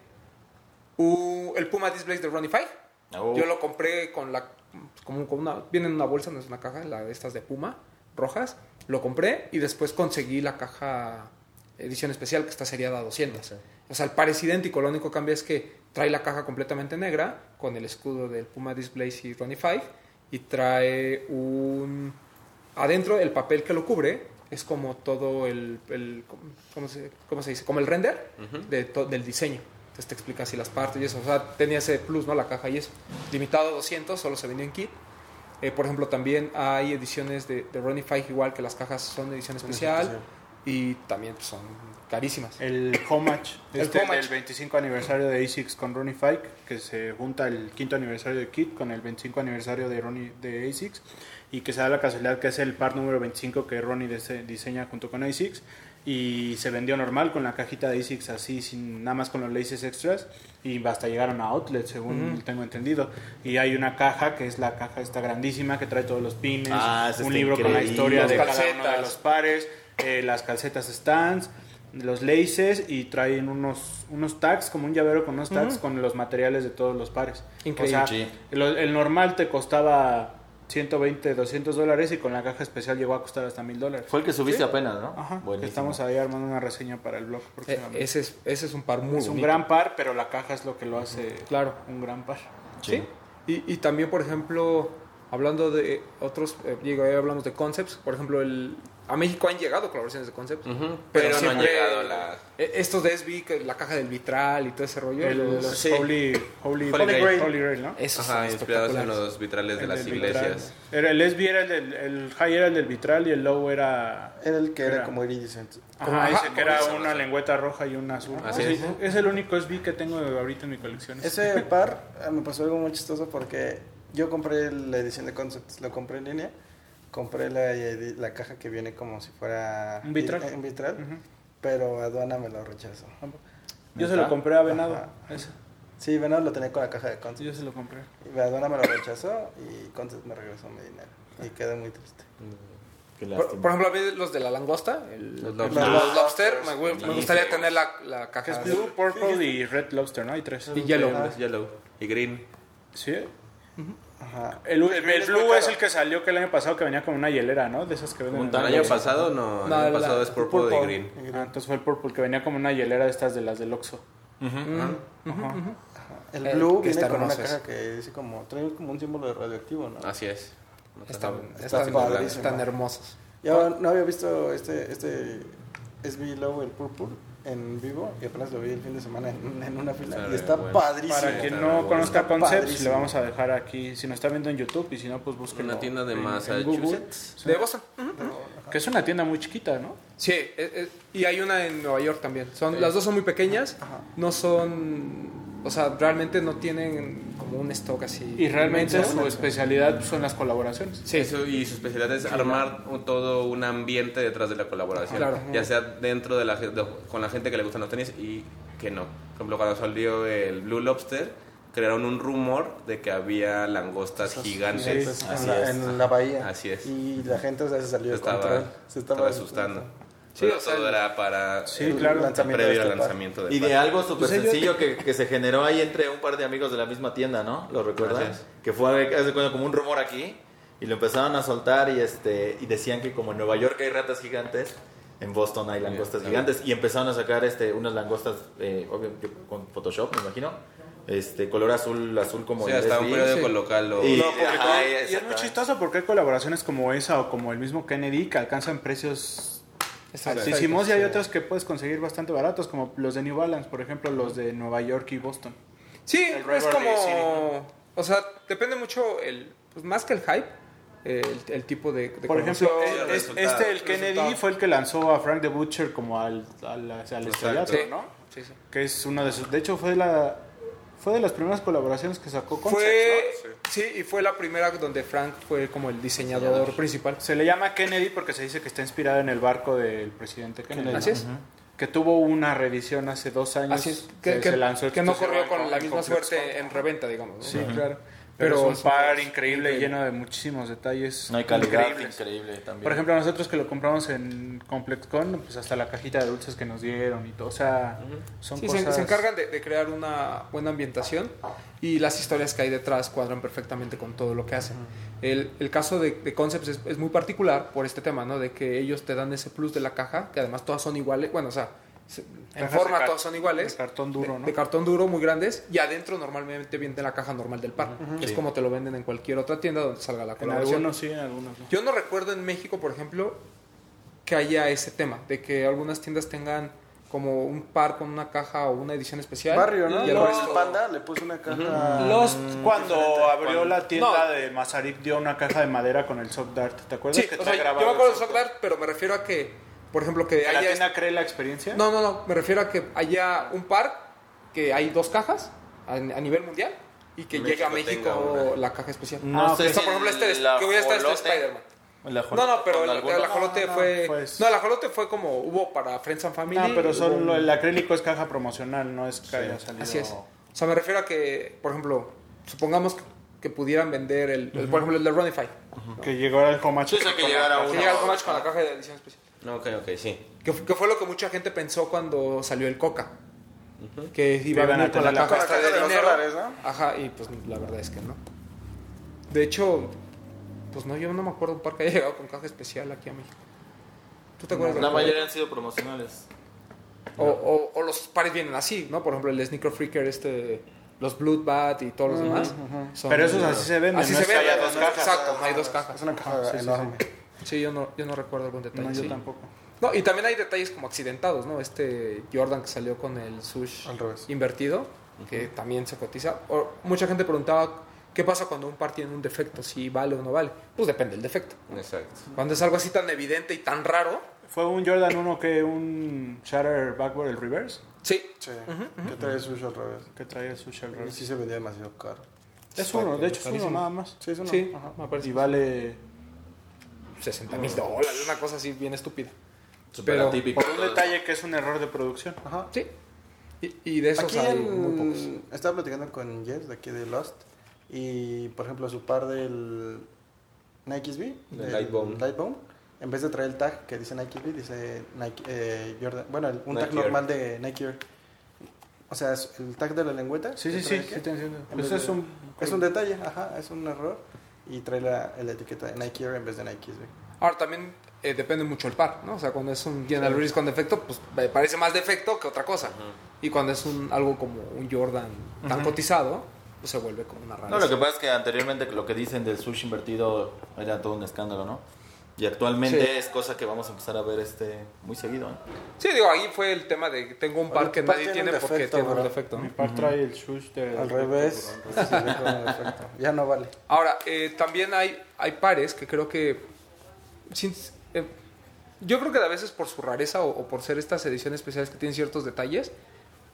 uh, el Puma Displays de Ronnie Five. Oh. Yo lo compré con la como con una viene en una bolsa, no es una caja, la de estas de Puma rojas. Lo compré y después conseguí la caja edición especial que está seriada a 200. O sea, el par es idéntico, lo único que cambia es que trae la caja completamente negra con el escudo del Puma Displays y Ronnie Five y trae un adentro el papel que lo cubre es como todo el, el- ¿cómo, se, cómo se dice? Como el render de to- del diseño. Entonces te explica así las partes y eso. O sea, tenía ese plus, ¿no? La caja y eso. Limitado a 200, solo se vendió en kit. Eh, por ejemplo, también hay ediciones de, de Ronnie Five igual que las cajas son edición especial. Y también pues, son carísimas. El homage, El este homage. del 25 aniversario de ASICS con Ronnie Fike, que se junta el quinto aniversario de Kit con el 25 aniversario de Ronnie de ASICS y que se da la casualidad que es el par número 25 que Ronnie dise- diseña junto con ASICS y se vendió normal con la cajita de ASICS así sin nada más con los laces extras y hasta llegaron a outlet según tengo entendido y hay una caja que es la caja esta grandísima que trae todos los pines Ah, un libro con la increíble. historia Las de cada uno calcetas. de los pares, eh, las calcetas stands, los laces y traen unos, unos tags, como un llavero con unos tags con los materiales de todos los pares. Increíble. O sea, el normal te costaba 120, 200 dólares y con la caja especial llegó a costar hasta 1000 dólares. Fue el que subiste apenas, ¿no? Ajá, Buenísimo. estamos ahí armando una reseña para el blog Eh, ese, es, ese es un par muy es un gran par, pero la caja es lo que lo hace Claro. un gran par. Sí. Y, y también, por ejemplo, hablando de otros, eh, digo, ahí hablamos de concepts, por ejemplo, el, a México han llegado colaboraciones de concepts, Ujú, pero, pero no han llegado la- eh, Estos de SB, que la caja del vitral y todo ese rollo, El, los- los sí. Holy, Holy, Holy Grail. Holy Grail, ¿no? esos Ajá, inspirados en los vitrales de El las iglesias. Era el SB era el del el high era el del vitral y el low era Era el que era Era. como iridescent. Ajá, Ajá, ese que era una lengüeta roja y una azul. Así Sí, es. es el único SB que tengo ahorita en mi colección. Ese par eh, me pasó algo muy chistoso porque yo compré la edición de Concepts, lo compré en línea. Compré la, la caja que viene como si fuera Un vitral. un vitral, Ujú. pero aduana me lo rechazó. Yo se lo compré a Venado. Ajá. ese. Sí, Venado lo tenía con la caja de Concepts. Yo se lo compré. Y aduana me lo rechazó y Concepts me regresó mi dinero. Y quedé muy triste. Qué Por, por ejemplo, a mí los de la langosta, el- Los lobster. los lobster, me, me gustaría tener la, la caja es Blue, Purple y Red Lobster, ¿no? Hay tres. y yellow. Es yellow y green. Sí. Ajá. El, el, Blue es el que salió que el año pasado que venía con una hielera, ¿no? De esas que venden. El año pasado no, el año la- pasado es purple, purple. y green. Ah, entonces fue el Purple que venía como una hielera de estas de las del Oxxo. Ajá. El Eh, Blue que viene está con una caja que dice como, trae como un símbolo de radioactivo, ¿no? Así es. Están, está están, hermosos. Yo no había visto este, este SB Low, el Purple, en vivo y apenas lo vi el fin de semana en, en una fila y está bueno. padrísimo. Para quien no bueno. conozca Está Concepts, padrísimo. le vamos a dejar aquí, si nos está viendo en YouTube y si no, pues búsquenlo. Una tienda de en- en Massachusetts. Google. De Boston. Que es una tienda muy chiquita, ¿no? Sí, eh, eh, y hay una en Nueva York también. Son, Las dos son muy pequeñas, no son, o sea, realmente no tienen como un stock así. Y realmente su especialidad son las colaboraciones. Sí, Eso, y su especialidad es armar un- todo un ambiente detrás de la colaboración. Claro. Ya sea dentro de la de- con la gente que le gustan los tenis y que no. Por ejemplo, cuando salió el Blue Lobster, crearon un rumor de que había langostas gigantes. Así en, la, es. en la bahía. Así es. Y la gente o sea, se salió Se de estaba, control. Se estaba asustando. Sí, Pero o sea, todo era para Sí, el claro. lanzamiento previo de al este lanzamiento Y de algo súper Pues ellos- sencillo que, que se generó ahí entre un par de amigos de la misma tienda, ¿no? ¿Lo es. Que fue como un rumor aquí y lo empezaron a soltar y este y decían que como en Nueva York hay ratas gigantes, en Boston hay langostas Bien, gigantes y empezaron a sacar este unas langostas eh, obvio, yo- con Photoshop, me imagino. Este color azul, azul como Sí, el hasta un periódico local lo... Y- No, Ajá, y es muy chistoso porque hay colaboraciones como esa o como el mismo Kennedy que alcanzan precios altísimos y hay otros que puedes conseguir bastante baratos como los de New Balance, por ejemplo, los de Nueva York y Boston. Sí, El es como, o sea, depende mucho el, pues más que el hype, el, el tipo de, de Por ejemplo, el- es- este, el Kennedy, resultado. fue el que lanzó a Frank the Butcher como al, al, al estrellato, Sí, ¿no? sí, sí. Que es uno de sus... De hecho, fue la fue de las primeras colaboraciones que sacó con Fue, sí, y fue la primera donde Frank fue como el diseñador principal. Se le llama Kennedy porque se dice que está inspirado en el barco del presidente Kennedy. Así es. Que tuvo una reedición hace dos años. Así es, que, se lanzó que no corrió con la misma suerte en reventa, digamos. ¿no? Sí, claro. Pero Pero, es un par increíble, increíble. lleno de muchísimos detalles No hay calidad increíbles. increíble también. Por ejemplo, nosotros que lo compramos en ComplexCon, pues hasta la cajita de dulces que nos dieron y todo. O sea, son Sí, cosas... se encargan de, de crear una buena ambientación y las historias que hay detrás cuadran perfectamente con todo lo que hacen. El, el caso de, de Concepts es, es muy particular por este tema, ¿no? De que ellos te dan ese plus de la caja, que además todas son iguales, bueno, o sea, se- en forma todas son iguales. de cartón duro, de, ¿no? de cartón duro, muy grandes, y adentro normalmente viene la caja normal del par. Es como te lo venden en cualquier otra tienda donde salga la En colaboración. algunos sí, en algunos no. Yo no recuerdo en México, por ejemplo, que haya ese tema, de que algunas tiendas tengan como un par con una caja o una edición especial. Barrio, ¿no? Y el No, resto- el panda le puso una caja. Lost, cuando abrió Cuando- la tienda No. de Mazarik, dio una caja de madera con el Soft Dart. ¿Te acuerdas? Sí, que o sea, yo me acuerdo de el Sock Dart, pero me refiero a que, por ejemplo, que ¿Que la haya... tienda cree la experiencia? No, no, no, me refiero a que haya un par, que hay dos cajas a, a nivel mundial y que llegue a México la caja especial. No Ah, sé ok. O sea, por si ejemplo, este, el que voy a estar este Spider-Man. No, no, pero el, el ajolote No, no, fue... pues- No, el ajolote fue como... Hubo para Friends and Family. No, pero solo un- el acrílico es caja promocional, no es que haya salido. Así es. O sea, me refiero a que, por ejemplo, supongamos que, que pudieran vender el, el- por ejemplo, el de Runify. Que llegara el Sí, sí, que llegara Que uno. llega el Comach con la caja de edición especial. Ok, ok, sí. Que, que fue lo que mucha gente pensó cuando salió el Coca. Que iba a venir con la la caja, de los dinero. dólares, ¿no? Ajá, y pues la verdad es que no. De hecho, pues no, yo no me acuerdo un par que haya llegado con caja especial aquí a México. ¿Tú te acuerdas? de La mayoría han sido promocionales. O, o, o los pares vienen así, ¿no? Por ejemplo, el de Sneaker Freaker, este los Bloodbath y todos los demás. son- Pero esos así se venden, Así no se venden. haya dos no, cajas. Exacto, no hay dos cajas. Es una caja sí, sí, enorme. Sí, yo no, yo no recuerdo algún detalle. No, yo sí. tampoco. No, y también hay detalles como accidentados, ¿no? Este Jordan que salió con el sush Al revés. invertido, que también se cotiza. O, mucha gente preguntaba, ¿qué pasa cuando un par tiene un defecto? ¿Si vale o no vale? Pues depende del defecto. Exacto. Cuando es algo así tan evidente y tan raro, ¿Fue un Jordan 1 que un Shatter Backward, el reverse? sí. Sí, que trae sushi al revés. Que traía su Shell Y reverse. sí se vendía demasiado caro. Es uno, de hecho es uno nada más. Sí, es uno. Sí, Ajá. me parece. Y vale 60 mil dólares, una cosa así bien estúpida. Pero- atípico. por un detalle que es un error de producción. Ajá. Sí. Y, y de esos Aquí hay en- muy pocos. estaba platicando con Jess de aquí de Lost y por ejemplo su par del Nike SB, Del Lightbone. Lightbone, en vez de traer el tag que dice Nike SB, dice Nike eh, Jordan, bueno, el- un Nike tag Air. normal de Nike Air. O sea, es el tag de la lengüeta. Sí, sí, sí, sí te entiendo. en Pues vez es de- un... es un detalle, ajá, es un error y trae la, la etiqueta de Nike Air en vez de Nike SB. Ahora también eh, depende mucho el par, ¿no? O sea, cuando es un General Release con defecto, pues me parece más defecto que otra cosa. Y cuando es un algo como un Jordan tan cotizado, pues se vuelve como una rara. No, lo que pasa es que anteriormente lo que dicen del sushi invertido era todo un escándalo, ¿no? Y actualmente Sí. es cosa que vamos a empezar a ver este muy seguido. ¿eh? Sí, digo, ahí fue el tema de que tengo un par que par nadie tiene tiene un porque defecto, tiene un defecto. Mi par trae el sush de... Al revés, defecto. ya no vale. Ahora, eh, también hay, hay pares que creo que... sin- eh, yo creo que a veces por su rareza o, o por ser estas ediciones especiales que tienen ciertos detalles,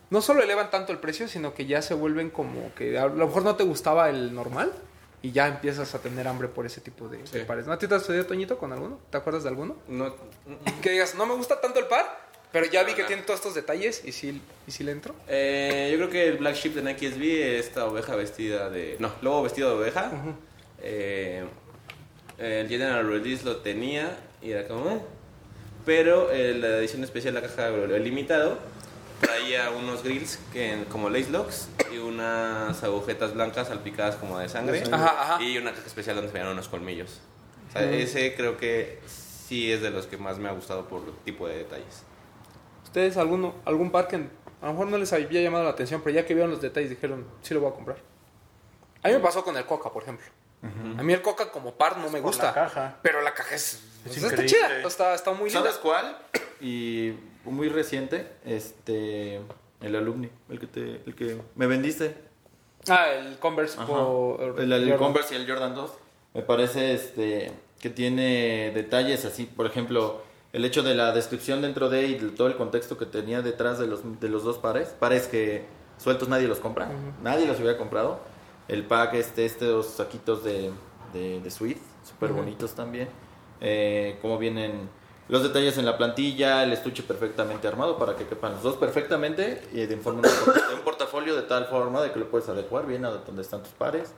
no solo elevan tanto el precio, sino que ya se vuelven como que a lo mejor no te gustaba el normal y ya empiezas a tener hambre por ese tipo de, de Sí. pares. ¿No a ti te has sucedido, Toñito, con alguno? ¿Te acuerdas de alguno? No, Que digas, no me gusta tanto el par, pero ya vi No, que no. tiene todos estos detalles y sí, y sí le entro. Eh, yo creo que el Black Sheep de Nike SB, esta oveja vestida de. No, lobo vestido de oveja. Eh, el General Release lo tenía y era como. eh. Pero eh, la edición especial, la caja lo limitado, traía unos grills que, como lace locks y unas agujetas blancas salpicadas como de sangre. Ajá, ajá. Y una caja especial donde se veían unos colmillos. O sea, ese creo que sí es de los que más me ha gustado por tipo de detalles. ¿Ustedes alguno, algún par que a lo mejor no les había llamado la atención, pero ya que vieron los detalles dijeron, sí lo voy a comprar? A mí me pasó con el Coca, por ejemplo. A mí el Coca como par no me gusta. la caja. Pero la caja es, pues, está chida, está, está muy linda. ¿Sabes cuál? Y muy reciente, este el alumni, el que te, el que me vendiste. Ah, el Converse el, el Jordan. Converse y el Jordan 2. Me parece este que tiene detalles así, por ejemplo, el hecho de la descripción dentro de y de todo el contexto que tenía detrás de los, de los dos pares, pares que sueltos nadie los compra, nadie los hubiera comprado. El pack, este, estos saquitos de, de, de Swift, súper bonitos también. Eh, cómo vienen los detalles en la plantilla, el estuche perfectamente armado para que quepan los dos perfectamente y de, forma, de un portafolio de tal forma de que lo puedes adecuar bien a donde están tus pares.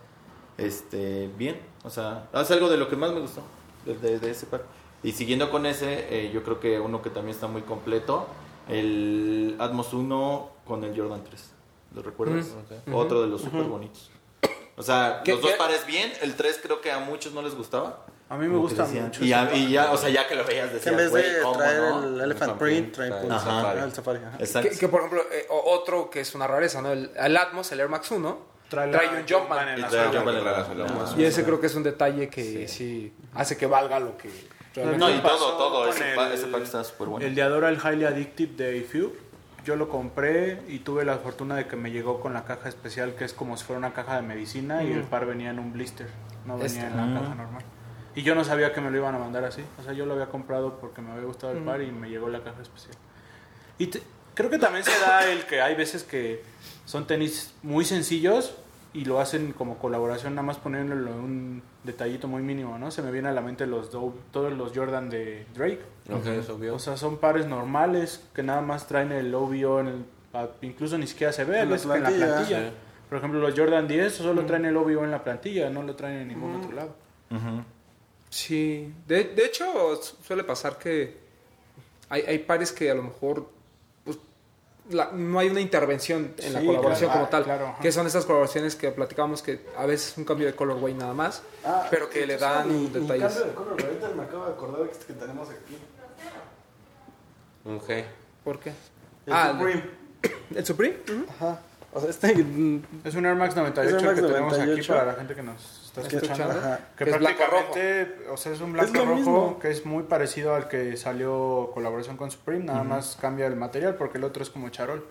Este, bien, o sea, es algo de lo que más me gustó de, de- de ese par. Y siguiendo con ese, eh, yo creo que uno que también está muy completo, el Atmos 1 con el Jordan 3. ¿Lo recuerdas? Otro de los súper bonitos. O sea, ¿Qué- los dos qué? pares bien, el 3 creo que a muchos no les gustaba. A mí me gusta mucho. Y, par. y ya, o sea, ya que lo veías, decías, en vez de ¿cómo traer no? el Elephant Print, trae trae el Safari. Safari. Ah, el Safari, ajá. Exacto. Que, que, por ejemplo, eh, o- otro que es una rareza, ¿no? El, el Atmos, el Air Max 1, Trae trae, la un Jumpman. en la suela. Y ese creo que es un detalle que sí, hace que valga lo que No, y todo, todo. Ese, pa- ese pack está súper bueno. El de Adora, el Highly Addictive de Few. Yo lo compré y tuve la fortuna de que me llegó con la caja especial, que es como si fuera una caja de medicina y el par venía en un blister, no venía Este. en la Mm. caja normal. Y yo no sabía que me lo iban a mandar así. O sea, yo lo había comprado porque me había gustado el par y me llegó la caja especial. Y te- creo que también se da el que hay veces que son tenis muy sencillos y lo hacen como colaboración, nada más poniéndole un detallito muy mínimo, ¿no? Se me viene a la mente los Dove- todos los Jordan de Drake. Ok, es obvio. O sea, son pares normales que nada más traen el OVO en el... pa- Incluso ni siquiera se ve, En la en plantilla. Sí. Por ejemplo, los Jordan 10 solo traen el OVO en la plantilla, no lo traen en ningún otro lado. Ujú. Sí, de, de hecho su- suele pasar que hay, hay pares que a lo mejor pues, la- no hay una intervención en la colaboración claro, como tal, claro, ajá. que son estas colaboraciones que platicamos que a veces es un cambio de colorway nada más, Ah, pero que le dan mi detalles. cambio de color, ahorita me acabo de acordar que, que tenemos aquí. Ok. ¿Por qué? El Ah, Supreme. ¿El Supreme? Ajá. O sea, este... mm, Es un Air Max 98 Es un Air Max que tenemos aquí 98. para la gente que nos está escuchando. Ajá. Que Que es blanco prácticamente, o sea, es un blanco rojo mismo. que es muy parecido al que salió colaboración con Supreme, nada más cambia el material porque el otro es como charol.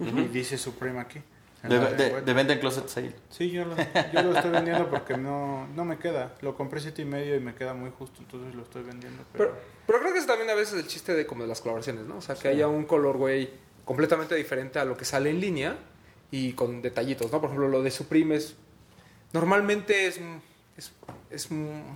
Y dice Supreme aquí. De, de- web. de venta en Closet Sale. Sí, yo lo, yo lo estoy vendiendo porque no, no me queda. Lo compré siete y medio y me queda muy justo, entonces lo estoy vendiendo. Pero, Pero, pero creo que es también a veces el chiste de como de las colaboraciones, ¿no? O sea, que haya un color, güey, completamente diferente a lo que sale en línea y con detallitos, ¿no? Por ejemplo, lo de Supreme es... Normalmente es... es, es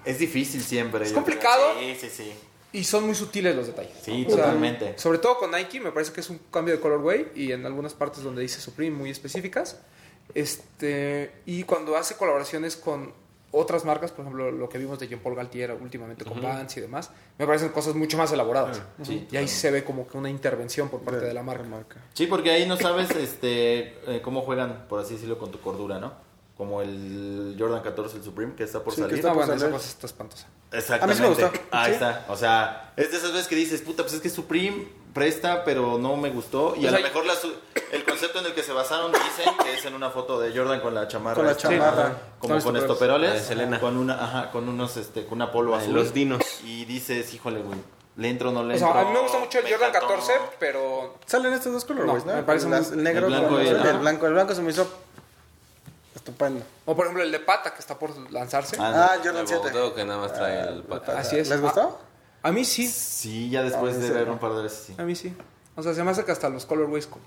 Es difícil siempre. Es complicado. creo. Sí, sí, sí. y son muy sutiles los detalles. Sí, O sea, totalmente. sobre todo con Nike, me parece que es un cambio de colorway y en algunas partes donde dice Supreme muy específicas. Este, y cuando hace colaboraciones con otras marcas, por ejemplo, lo que vimos de Jean Paul Galtier últimamente con Vans y demás, me parecen cosas mucho más elaboradas. Sí, y ahí se ve como que una intervención por parte de la marca. Sí, porque ahí no sabes este eh, cómo juegan, por así decirlo, con tu cordura, ¿no? Como el Jordan 14, el Supreme, que está por Sí, que salir. está No, por bueno, esa salir. cosa está espantosa. Exactamente. A mí sí me gustó. Ahí Sí. está. O sea, es de esas veces que dices, puta, pues es que Supreme presta, pero no me gustó. Y O a lo mejor la su- el concepto en el que se basaron dicen que es en una foto de Jordan con la chamarra. Con la chamarra. Como Con con estoperoles. Selena. Con una, ajá, con unos, este, con una polo azul. los dinos. Y dices, híjole, güey, ¿le entro o no le O entro? sea, a mí me gusta mucho el Jordan encantó. 14, pero Salen estos dos colores, No, ¿no? me parece muy- el negro el blanco con y el, el- el blanco. El blanco se me hizo estupendo. o por ejemplo el de Pata que está por lanzarse. Ah, El Jordan 7. boteo que nada más trae el pata. Así es. ¿Les gustó? A mí sí, Sí, ya después Ah, de sí. ver un par de veces, sí. a mí sí. O sea, se me hace que hasta los colorways cu-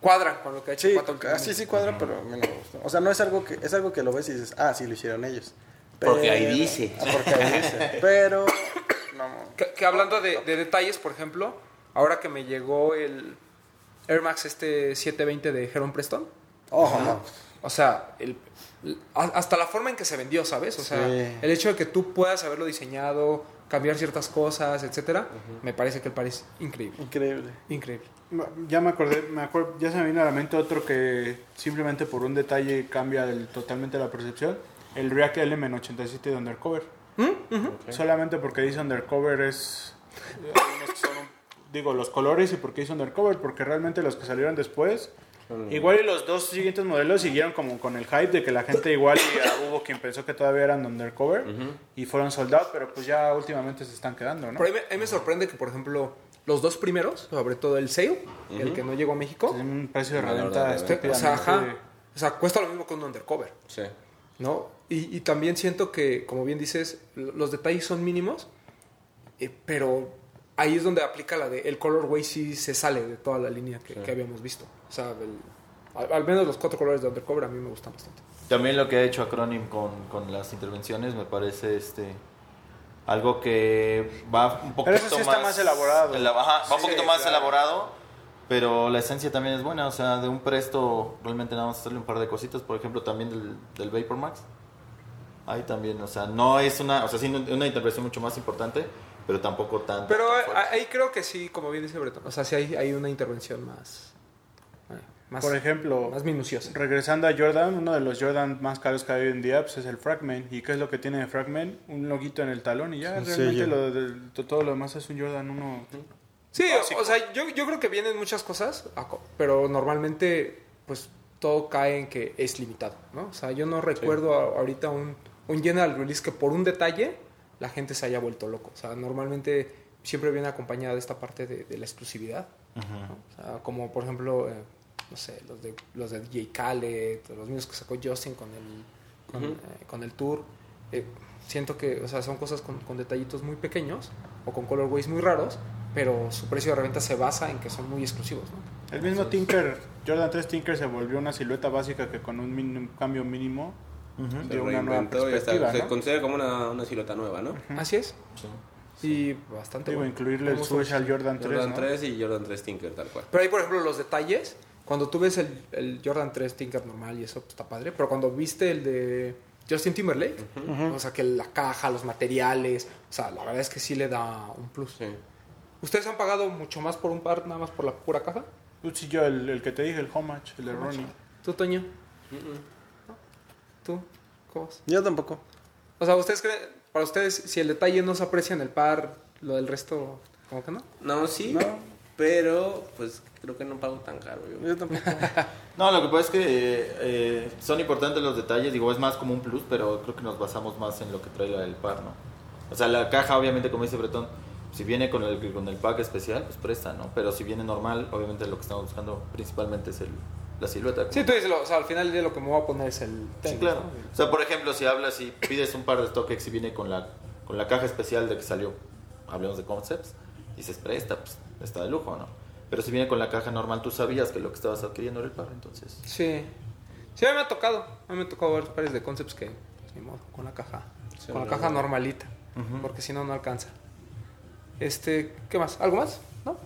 cuadran con lo que ha hecho Sí, Pato. así sí cuadra, pero a mí no me gustó. O sea, no es algo que es algo que lo ves y dices, ah, sí lo hicieron ellos. Porque ahí dice. Ah, porque ahí dice. Pero no. Que, que hablando de, de detalles, por ejemplo, ahora que me llegó el Air Max este 720 de Heron Preston, Ojo, no. O sea, el, hasta la forma en que se vendió, ¿sabes? O sea, Sí. el hecho de que tú puedas haberlo diseñado, cambiar ciertas cosas, etcétera, me parece que el par es increíble. Increíble. Increíble. ya me acordé, me acuerdo, ya se me vino a la mente otro que simplemente por un detalle cambia el- totalmente la percepción. El React Element 87 de Undercover. Solamente porque dice Undercover es... eh, digo, los colores y porque dice Undercover, porque realmente los que salieron después... Igual y los dos siguientes modelos siguieron como con el hype de que la gente igual y, hubo quien pensó que todavía eran undercover y fueron soldados, pero pues ya últimamente se están quedando, ¿no? Pero ahí me, ahí me sorprende que, por ejemplo, los dos primeros, sobre todo el Sale, el que no llegó a México, Tienen un precio de reventa este, o sea, ajá, o sea, cuesta lo mismo que un undercover. Sí. ¿no? Y, y también siento que, como bien dices, los detalles son mínimos, eh, pero ahí es donde aplica la de el colorway sí se sale de toda la línea que, que habíamos visto. O sea, el- al, al menos los cuatro colores de Undercover a mí me gustan bastante. También lo que ha hecho Acronym con, con las intervenciones me parece este algo que va un poquito Pero eso sí está más elaborado. ela- ajá, va un Sí, poquito más claro. elaborado, pero la esencia también es buena. O sea, de un presto realmente nada más hacerle un par de cositas. Por ejemplo, también del, del Vapor Max. Ahí también, o sea, no es una, o sea, sí una intervención mucho más importante, pero tampoco tan. Pero tan eh, ahí creo que sí, como bien dice Breton, o sea, sí hay, hay una intervención más, eh, más, Por ejemplo, más minuciosa. regresando a Jordan, uno de los Jordan más caros que hay hoy en día pues, es el Fragment. ¿Y qué es lo que tiene de Fragment? Un loguito en el talón y ya, realmente lo de- to- todo lo demás es un Jordan 1. Sí, básico. o sea, yo, yo creo que vienen muchas cosas, pero normalmente, pues, todo cae en que es limitado, ¿no? O sea, yo no recuerdo ahorita un, un general release que por un detalle la gente se haya vuelto loco. O sea, normalmente siempre viene acompañada de esta parte de, de la exclusividad, ¿no? O sea, como por ejemplo, eh, no sé, los de, los de DJ Khaled, los mismos que sacó Justin con el, con, eh, con el tour. Eh, siento que, o sea, son cosas con, con detallitos muy pequeños o con colorways muy raros, pero su precio de reventa se basa en que son muy exclusivos, ¿no? El mismo Tinker, Jordan 3 Tinker se volvió una silueta básica que con un cambio mínimo Se dio una nueva y está- perspectiva. se ¿no? considera como una, una silueta nueva, ¿no? Así es. Y bastante Digo, bueno. incluirle el switch al Jordan 3, Jordan ¿no? 3 y Jordan 3 Tinker, tal cual. Pero ahí, por ejemplo, los detalles, cuando tú ves el, el Jordan 3 Tinker normal y eso pues, está padre, pero cuando viste el de Justin Timberlake, o sea, que la caja, los materiales, o sea, la verdad es que sí le da un plus. Sí. ¿Ustedes han pagado mucho más por un par, nada más por la pura caja? Tú sí, yo, el, el que te dije, el Homage, el de Ronnie. ¿Tú, Toño? ¿Tú? ¿Cómo vas? Yo tampoco. O sea, ¿ustedes creen, para ustedes, si el detalle no se aprecia en el par, lo del resto, como que no? No, sí. No. Pero, pues, creo que no pago tan caro. Yo. Yo tampoco. No, lo que pasa es que eh, son importantes los detalles, digo, es más como un plus, pero creo que nos basamos más en lo que trae la- el par, ¿no? O sea, la caja, obviamente, como dice Bretón, si viene con el, con el pack especial, pues presta, ¿no? Pero si viene normal, obviamente lo que estamos buscando principalmente es el, la silueta. Sí, tú dices, o sea, al final de lo que me voy a poner es el Sí, tenis, claro. ¿no? O sea, por ejemplo, si hablas y pides un par de StockX y viene con la, con la caja especial de que salió, hablemos de concepts, dices presta, pues está de lujo, ¿no? Pero si viene con la caja normal, tú sabías que lo que estabas adquiriendo era el par, entonces. Sí. Sí, a mí me ha tocado. A mí me ha tocado varios pares de concepts que, pues, ni modo, con la caja. Sí, con la caja no. normalita. Porque si no, no alcanza. Este, ¿qué más? ¿Algo más? ¿No?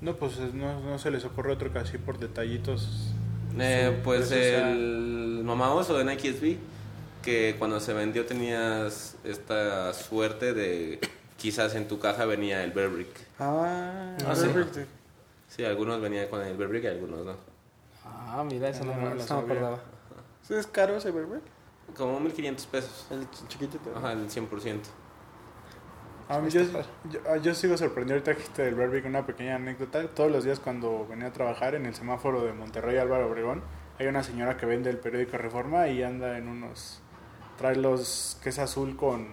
No, pues no, no se les ocurre otro que así por detallitos. Eh, su pues el mamá oso de Nike SB, que cuando se vendió tenías esta suerte de quizás en tu caja venía el Bear Brick. Ah, Ah, sí. perfecto. Sí, algunos venían con el Bear Brick y algunos no. Ah, mira, eso no, No, me- no me acordaba. ¿Sí es caro ese bebé? Como 1500 pesos. El ch- chiquitito. Ajá, el 100%. Mí yo, yo, ah, yo sigo sorprendido ahorita que dijiste del Berbic, una pequeña anécdota. Todos los días cuando venía a trabajar en el semáforo de Monterrey Álvaro Obregón, hay una señora que vende el periódico Reforma y anda en unos... Trae los... que es azul con,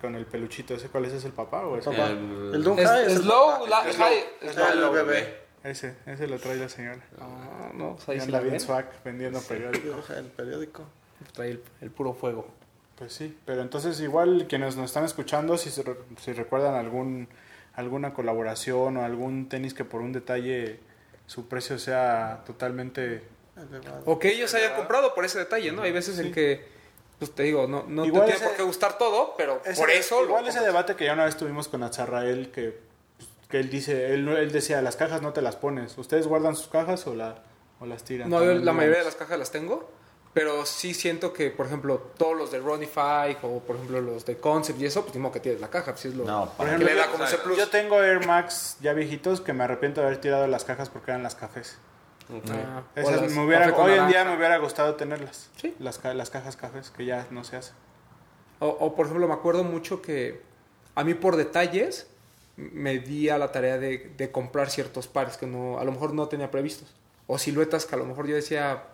con el peluchito. ¿Ese cuál es? ¿Es el papá o es Papá. El- El Dunhai Es, es es el low, papá. la, Es high, low. es low. el bebé. Ese, ese lo trae la señora. Ah, no, pues ahí Y sí anda la bien swag vendiendo periódico. El periódico. Trae el, el puro fuego. Pues sí, pero entonces igual quienes nos están escuchando, si, se si recuerdan algún alguna colaboración o algún tenis que por un detalle su precio sea totalmente... Elevado. O que ellos hayan comprado por ese detalle, ¿no? Hay veces en que, pues te digo, no, no te Igual tiene ese- por qué gustar todo, pero Ese- por eso... Igual ese debate que ya una vez tuvimos con Azarrael, que, que él dice, él, él decía, las cajas no te las pones. ¿Ustedes guardan sus cajas o, la, o las tiran? No, la mayoría de las cajas las tengo, pero sí siento que, por ejemplo, todos los de Ronify o, por ejemplo, los de Concept y eso, pues mismo que tienes la caja, pues es lo No, Por que ejemplo, le da como ese plus. Yo tengo Air Max ya viejitos que me arrepiento de haber tirado las cajas porque eran las cafés. Ok. Ah, Esas las me hubiera, hoy en día me hubiera gustado tenerlas. Sí. Las, las cajas cafés que ya no se hacen. O, o, por ejemplo, me acuerdo mucho que a mí por detalles me di a la tarea de, de comprar ciertos pares que no, a lo mejor no tenía previstos. O siluetas que a lo mejor yo decía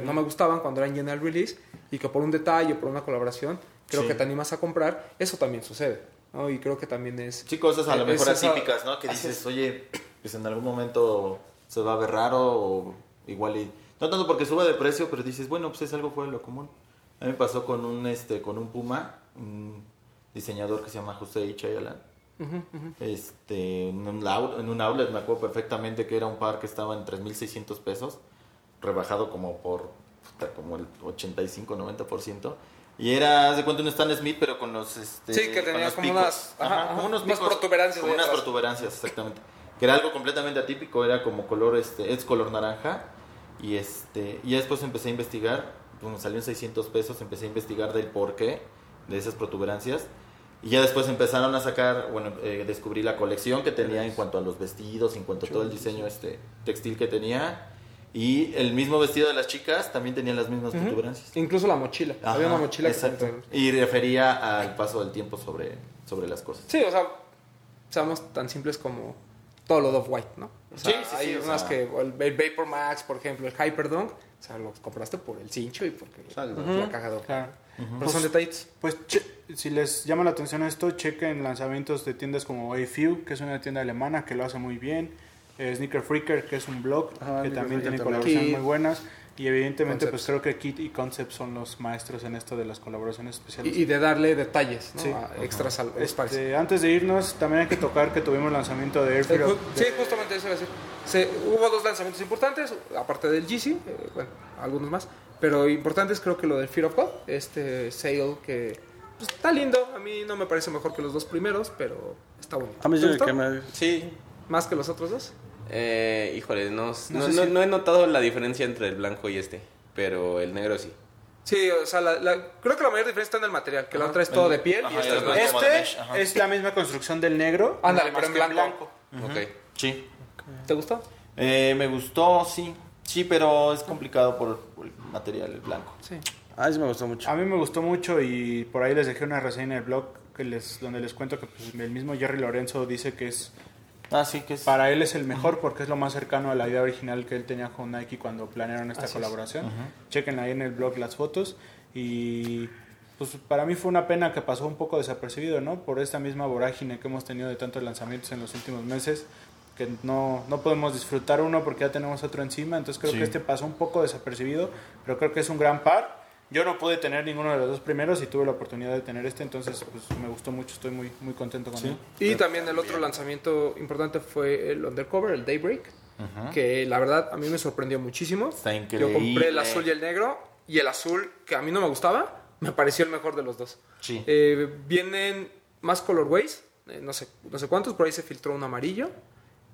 que no me gustaban cuando eran general release y que por un detalle, por una colaboración, creo Sí. que te animas a comprar. Eso también sucede. ¿no? Y creo que también es... Sí, cosas a lo Es mejor esa- atípicas, ¿no? Que dices, es. oye, pues en algún momento se va a ver raro o igual y... No tanto porque suba de precio, pero dices, bueno, pues es algo fuera de lo común. A mí me pasó con un, este, con un Puma, un diseñador que se llama José Chayalan. Este, en un, en un outlet me acuerdo perfectamente que era un par que estaba en 3.600 pesos, rebajado como por como el 85-90%. Y era, de cuenta, un Stan Smith, pero con los... Este, Sí, que tenía como picos. unas- ajá, como unos unas picos, protuberancias como unas protuberancias, exactamente. Que era algo completamente atípico, era como color, este, es color naranja. Y este, y después empecé a investigar, pues me salió en 600 pesos, empecé a investigar del porqué de esas protuberancias. Y ya después empezaron a sacar, bueno, eh, descubrí la colección que tenía en cuanto a los vestidos, en cuanto a todo el diseño este textil que tenía. Y el mismo vestido de las chicas también tenía las mismas Ujú. protuberancias. Incluso la mochila. Ajá, Había una mochila que exacto. también- Y refería al paso del tiempo sobre, sobre las cosas. Sí, o sea, seamos tan simples como todo lo de Off-White, ¿no? O sea, Sí, sí, hay sí, o unas sea- que, el, el Vapor Max, por ejemplo, el Hyperdunk, o sea, los compraste por el cincho y porque Saldo. la caja de Claro. Pero son detallitos. Pues che- si les llama la atención esto, chequen lanzamientos de tiendas como A-Few, que es una tienda alemana que lo hace muy bien. Eh, Sneaker Freaker, que es un blog Ajá, que también tiene colaboraciones Kit. muy buenas. Y evidentemente, Concepts. pues creo que Kit y Concept son los maestros en esto de las colaboraciones especiales. Y, y de darle detalles, ¿no? Sí. A extras a los pares. Este, antes de irnos, también hay que tocar que tuvimos lanzamiento de Air Eh, Sí, justamente eso iba a decir. Se- hubo dos lanzamientos importantes, aparte del GC, eh, bueno, algunos más, pero importantes creo que lo del Fear of God, este sale que pues, está lindo, a mí no me parece mejor que los dos primeros, pero está bonito. A mí. Sí. ¿Más que los otros dos? Eh, híjole, no, no, sé no- si- no he notado la diferencia entre el blanco y este, pero el negro sí. Sí, o sea, la- la- creo que la mayor diferencia está en el material, que la otra es todo de piel y Ajá, esta y es el como de mesh, Este ajá. es la misma construcción del negro. Ándale, pero en que blanco. Ok. Sí. ¿Te gustó? Eh, me gustó, sí. Sí, pero es complicado por, por el material, el blanco. Sí. A mí sí me gustó mucho. A mí me gustó mucho y por ahí les dejé una reseña en el blog que les, donde les cuento que pues, el mismo Jerry Lorenzo dice que es Ah, que es... Para él es el mejor porque es lo más cercano a la idea original que él tenía con Nike cuando planearon esta Así es. colaboración. Chequen ahí en el blog las fotos y pues para mí fue una pena que pasó un poco desapercibido, ¿no? Por esta misma vorágine que hemos tenido de tantos lanzamientos en los últimos meses que no, no podemos disfrutar uno porque ya tenemos otro encima, entonces creo Sí. que este pasó un poco desapercibido, pero creo que es un gran par. Yo no pude tener ninguno de los dos primeros y tuve la oportunidad de tener este, entonces pues me gustó mucho, estoy muy, muy contento con él. Y también el otro lanzamiento importante fue el Undercover, el Daybreak, que la verdad a mí me sorprendió muchísimo. Está Yo increíble. compré el azul y el negro, y el azul, que a mí no me gustaba, me pareció el mejor de los dos. Sí. Eh, vienen más colorways, eh, no, sé, no sé cuántos, por ahí se filtró un amarillo.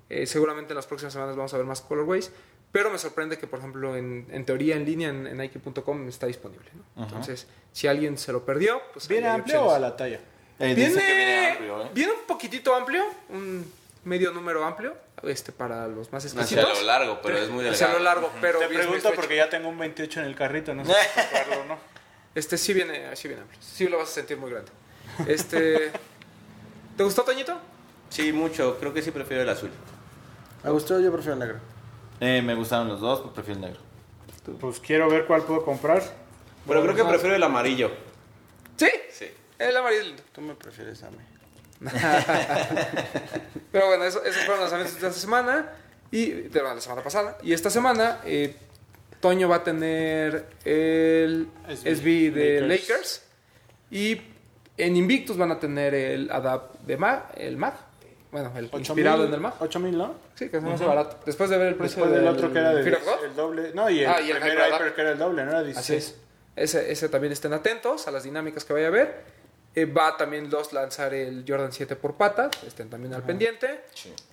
Eh, seguramente en las próximas semanas vamos a ver más colorways. Pero me sorprende que, por ejemplo, en, en teoría en línea en, en Nike.com está disponible. ¿no? Entonces, si alguien se lo perdió, pues ¿Viene amplio o a la talla? Eh, Viene, dice que viene amplio, ¿eh? viene un poquitito amplio, un medio número amplio, este para los más exquisitos. lo largo, pero es muy delgado. lo largo, pero Te pregunto porque ya tengo un 28 en el carrito, no sé si comprarlo o no. Este sí viene, sí viene amplio. Sí lo vas a sentir muy grande. Este, ¿Te gustó, Toñito? Sí, mucho. Creo que sí prefiero el azul. Me gustó, yo prefiero el negro. Eh, me gustaron los dos, pero prefiero el negro. Pues quiero ver cuál puedo comprar. Pero creo que prefiero el amarillo. Sí, Sí. el amarillo es lindo. Tú me prefieres a mí. Pero bueno, eso- esos fueron los lanzamientos de esta semana y de la semana pasada. Y esta semana, eh, Toño va a tener el SB SB de Lakers. Lakers. y en Invictus van a tener el Adapt de Mag, el Mag. Bueno, el inspirado en el Mag. 8000, ¿no? Sí, que es más barato. Después de ver el precio Después del otro que era de el doble. No, y el, Ah, y el primer Hyper que era el doble, ¿no? Era Así 16. es. Ese, ese también estén atentos a las dinámicas que vaya a haber. Eh, va también los lanzar el Jordan 7 por patas. Estén también al pendiente.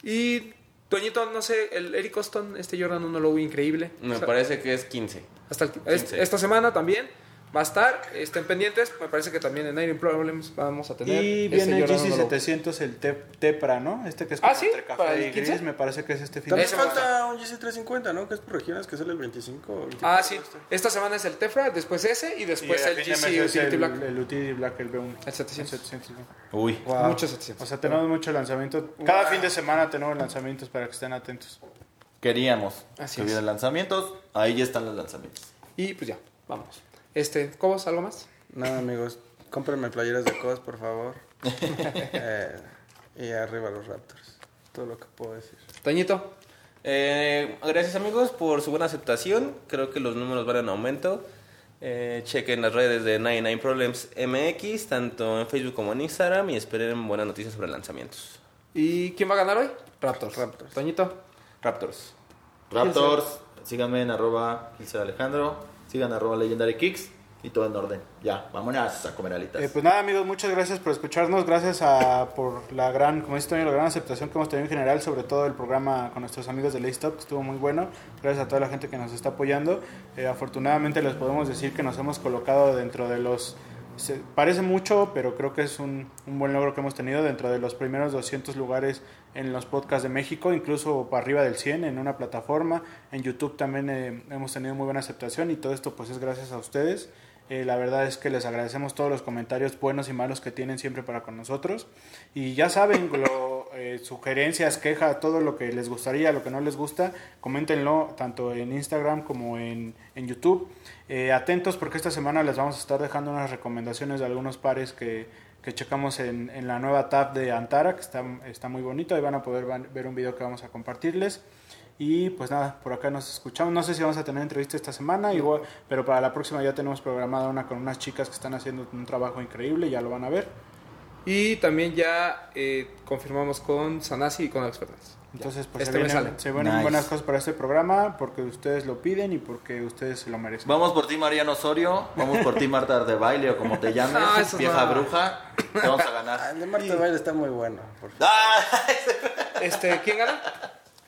Y Toñito, no sé, el Eric Austin, este Jordan 1 lo vi increíble. Me O sea, parece que es 15. hasta el- es- 15. esta semana también va a estar. Estén pendientes. Me parece que también en Iron Problems vamos a tener. Y viene el Jordan GC 1 low. 700, el Te- Tepra, ¿no? Este que es Ah, ¿sí? entre café ¿Para el y 15? gris, me parece que es este fin de También falta un GC350, ¿no? Que es por regiones, que sale el 25. o el Ah, 24 sí. este. Esta semana es el Tefra, después ese y después el GC Utility el, Black. el Utility Black, el B1. El 700. 700, ¿no? Uy. Wow. Muchos O 700. sea, tenemos muchos lanzamientos. Cada fin de semana tenemos lanzamientos para que estén atentos. Queríamos Así que es. hubiera lanzamientos. Ahí ya están los lanzamientos. Y pues ya, vamos. Este, ¿Cobos, algo más? Nada, amigos. Cómprenme playeras de COS, por favor. Eh, y arriba los Raptors. Todo lo que puedo decir. Toñito. Eh, gracias amigos por su buena aceptación. Creo que los números van en aumento. Eh, chequen las redes de 99 Problems MX, tanto en Facebook como en Instagram, y esperen buenas noticias sobre lanzamientos. ¿Y quién va a ganar hoy? Raptors. Raptors. Toñito. Raptors. Raptors, síganme en arroba Alejandro, sigan arroba Legendary Kicks y todo en orden. Ya, vámonos a comer alitas. Eh, pues nada, amigos, muchas gracias por escucharnos. Gracias a, por la gran, como dice Toño, la gran aceptación que hemos tenido en general, sobre todo el programa con nuestros amigos de Stop, que estuvo muy bueno. Gracias a toda la gente que nos está apoyando. Eh, afortunadamente les podemos decir que nos hemos colocado dentro de los... se- parece mucho, pero creo que es un, un buen logro que hemos tenido dentro de los primeros 200 lugares en los podcasts de México, incluso para arriba del 100 en una plataforma. En YouTube también eh, hemos tenido muy buena aceptación y todo esto pues es gracias a ustedes. Eh, la verdad es que les agradecemos todos los comentarios buenos y malos que tienen siempre para con nosotros. Y ya saben, lo, eh, sugerencias, quejas, todo lo que les gustaría, lo que no les gusta, coméntenlo tanto en Instagram como en, en YouTube. Eh, atentos porque esta semana les vamos a estar dejando unas recomendaciones de algunos pares que, que checamos en, en la nueva tab de Antara, que está, está muy bonito. Ahí van a poder ver un video que vamos a compartirles. Y pues nada, por acá nos escuchamos. No sé si vamos a tener entrevista esta semana, igual, pero para la próxima ya tenemos programada una con unas chicas que están haciendo un trabajo increíble, ya lo van a ver. Y también ya eh, confirmamos con Sanasi y con Alex Fernández. Entonces, pues Este se me vienen, se vienen Nice. buenas cosas para este programa porque ustedes lo piden y porque ustedes se lo merecen. Vamos por ti, Mariano Osorio. Vamos por ti, Marta de baile o como te llames, Ah, vieja no. bruja. Te vamos a Ah, ganar. el de Marta Baile está muy bueno. por favor. ¡Ah! Este, ¿Quién gana?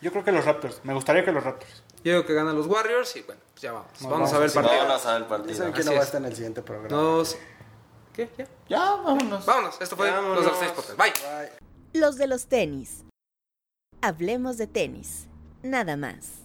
Yo creo que los Raptors. Me gustaría que los Raptors. Yo digo que ganan los Warriors y bueno, pues ya vamos. Vamos, vamos a ver el partido. Vámonos a ver el partido. que Así no va a es. estar en el siguiente programa. Nos... ¿Qué? ¿Ya? Ya, vámonos. Vámonos. Esto fue Vámonos. los de los Podcast. Bye. Bye. Los de los tenis. Hablemos de tenis. Nada más.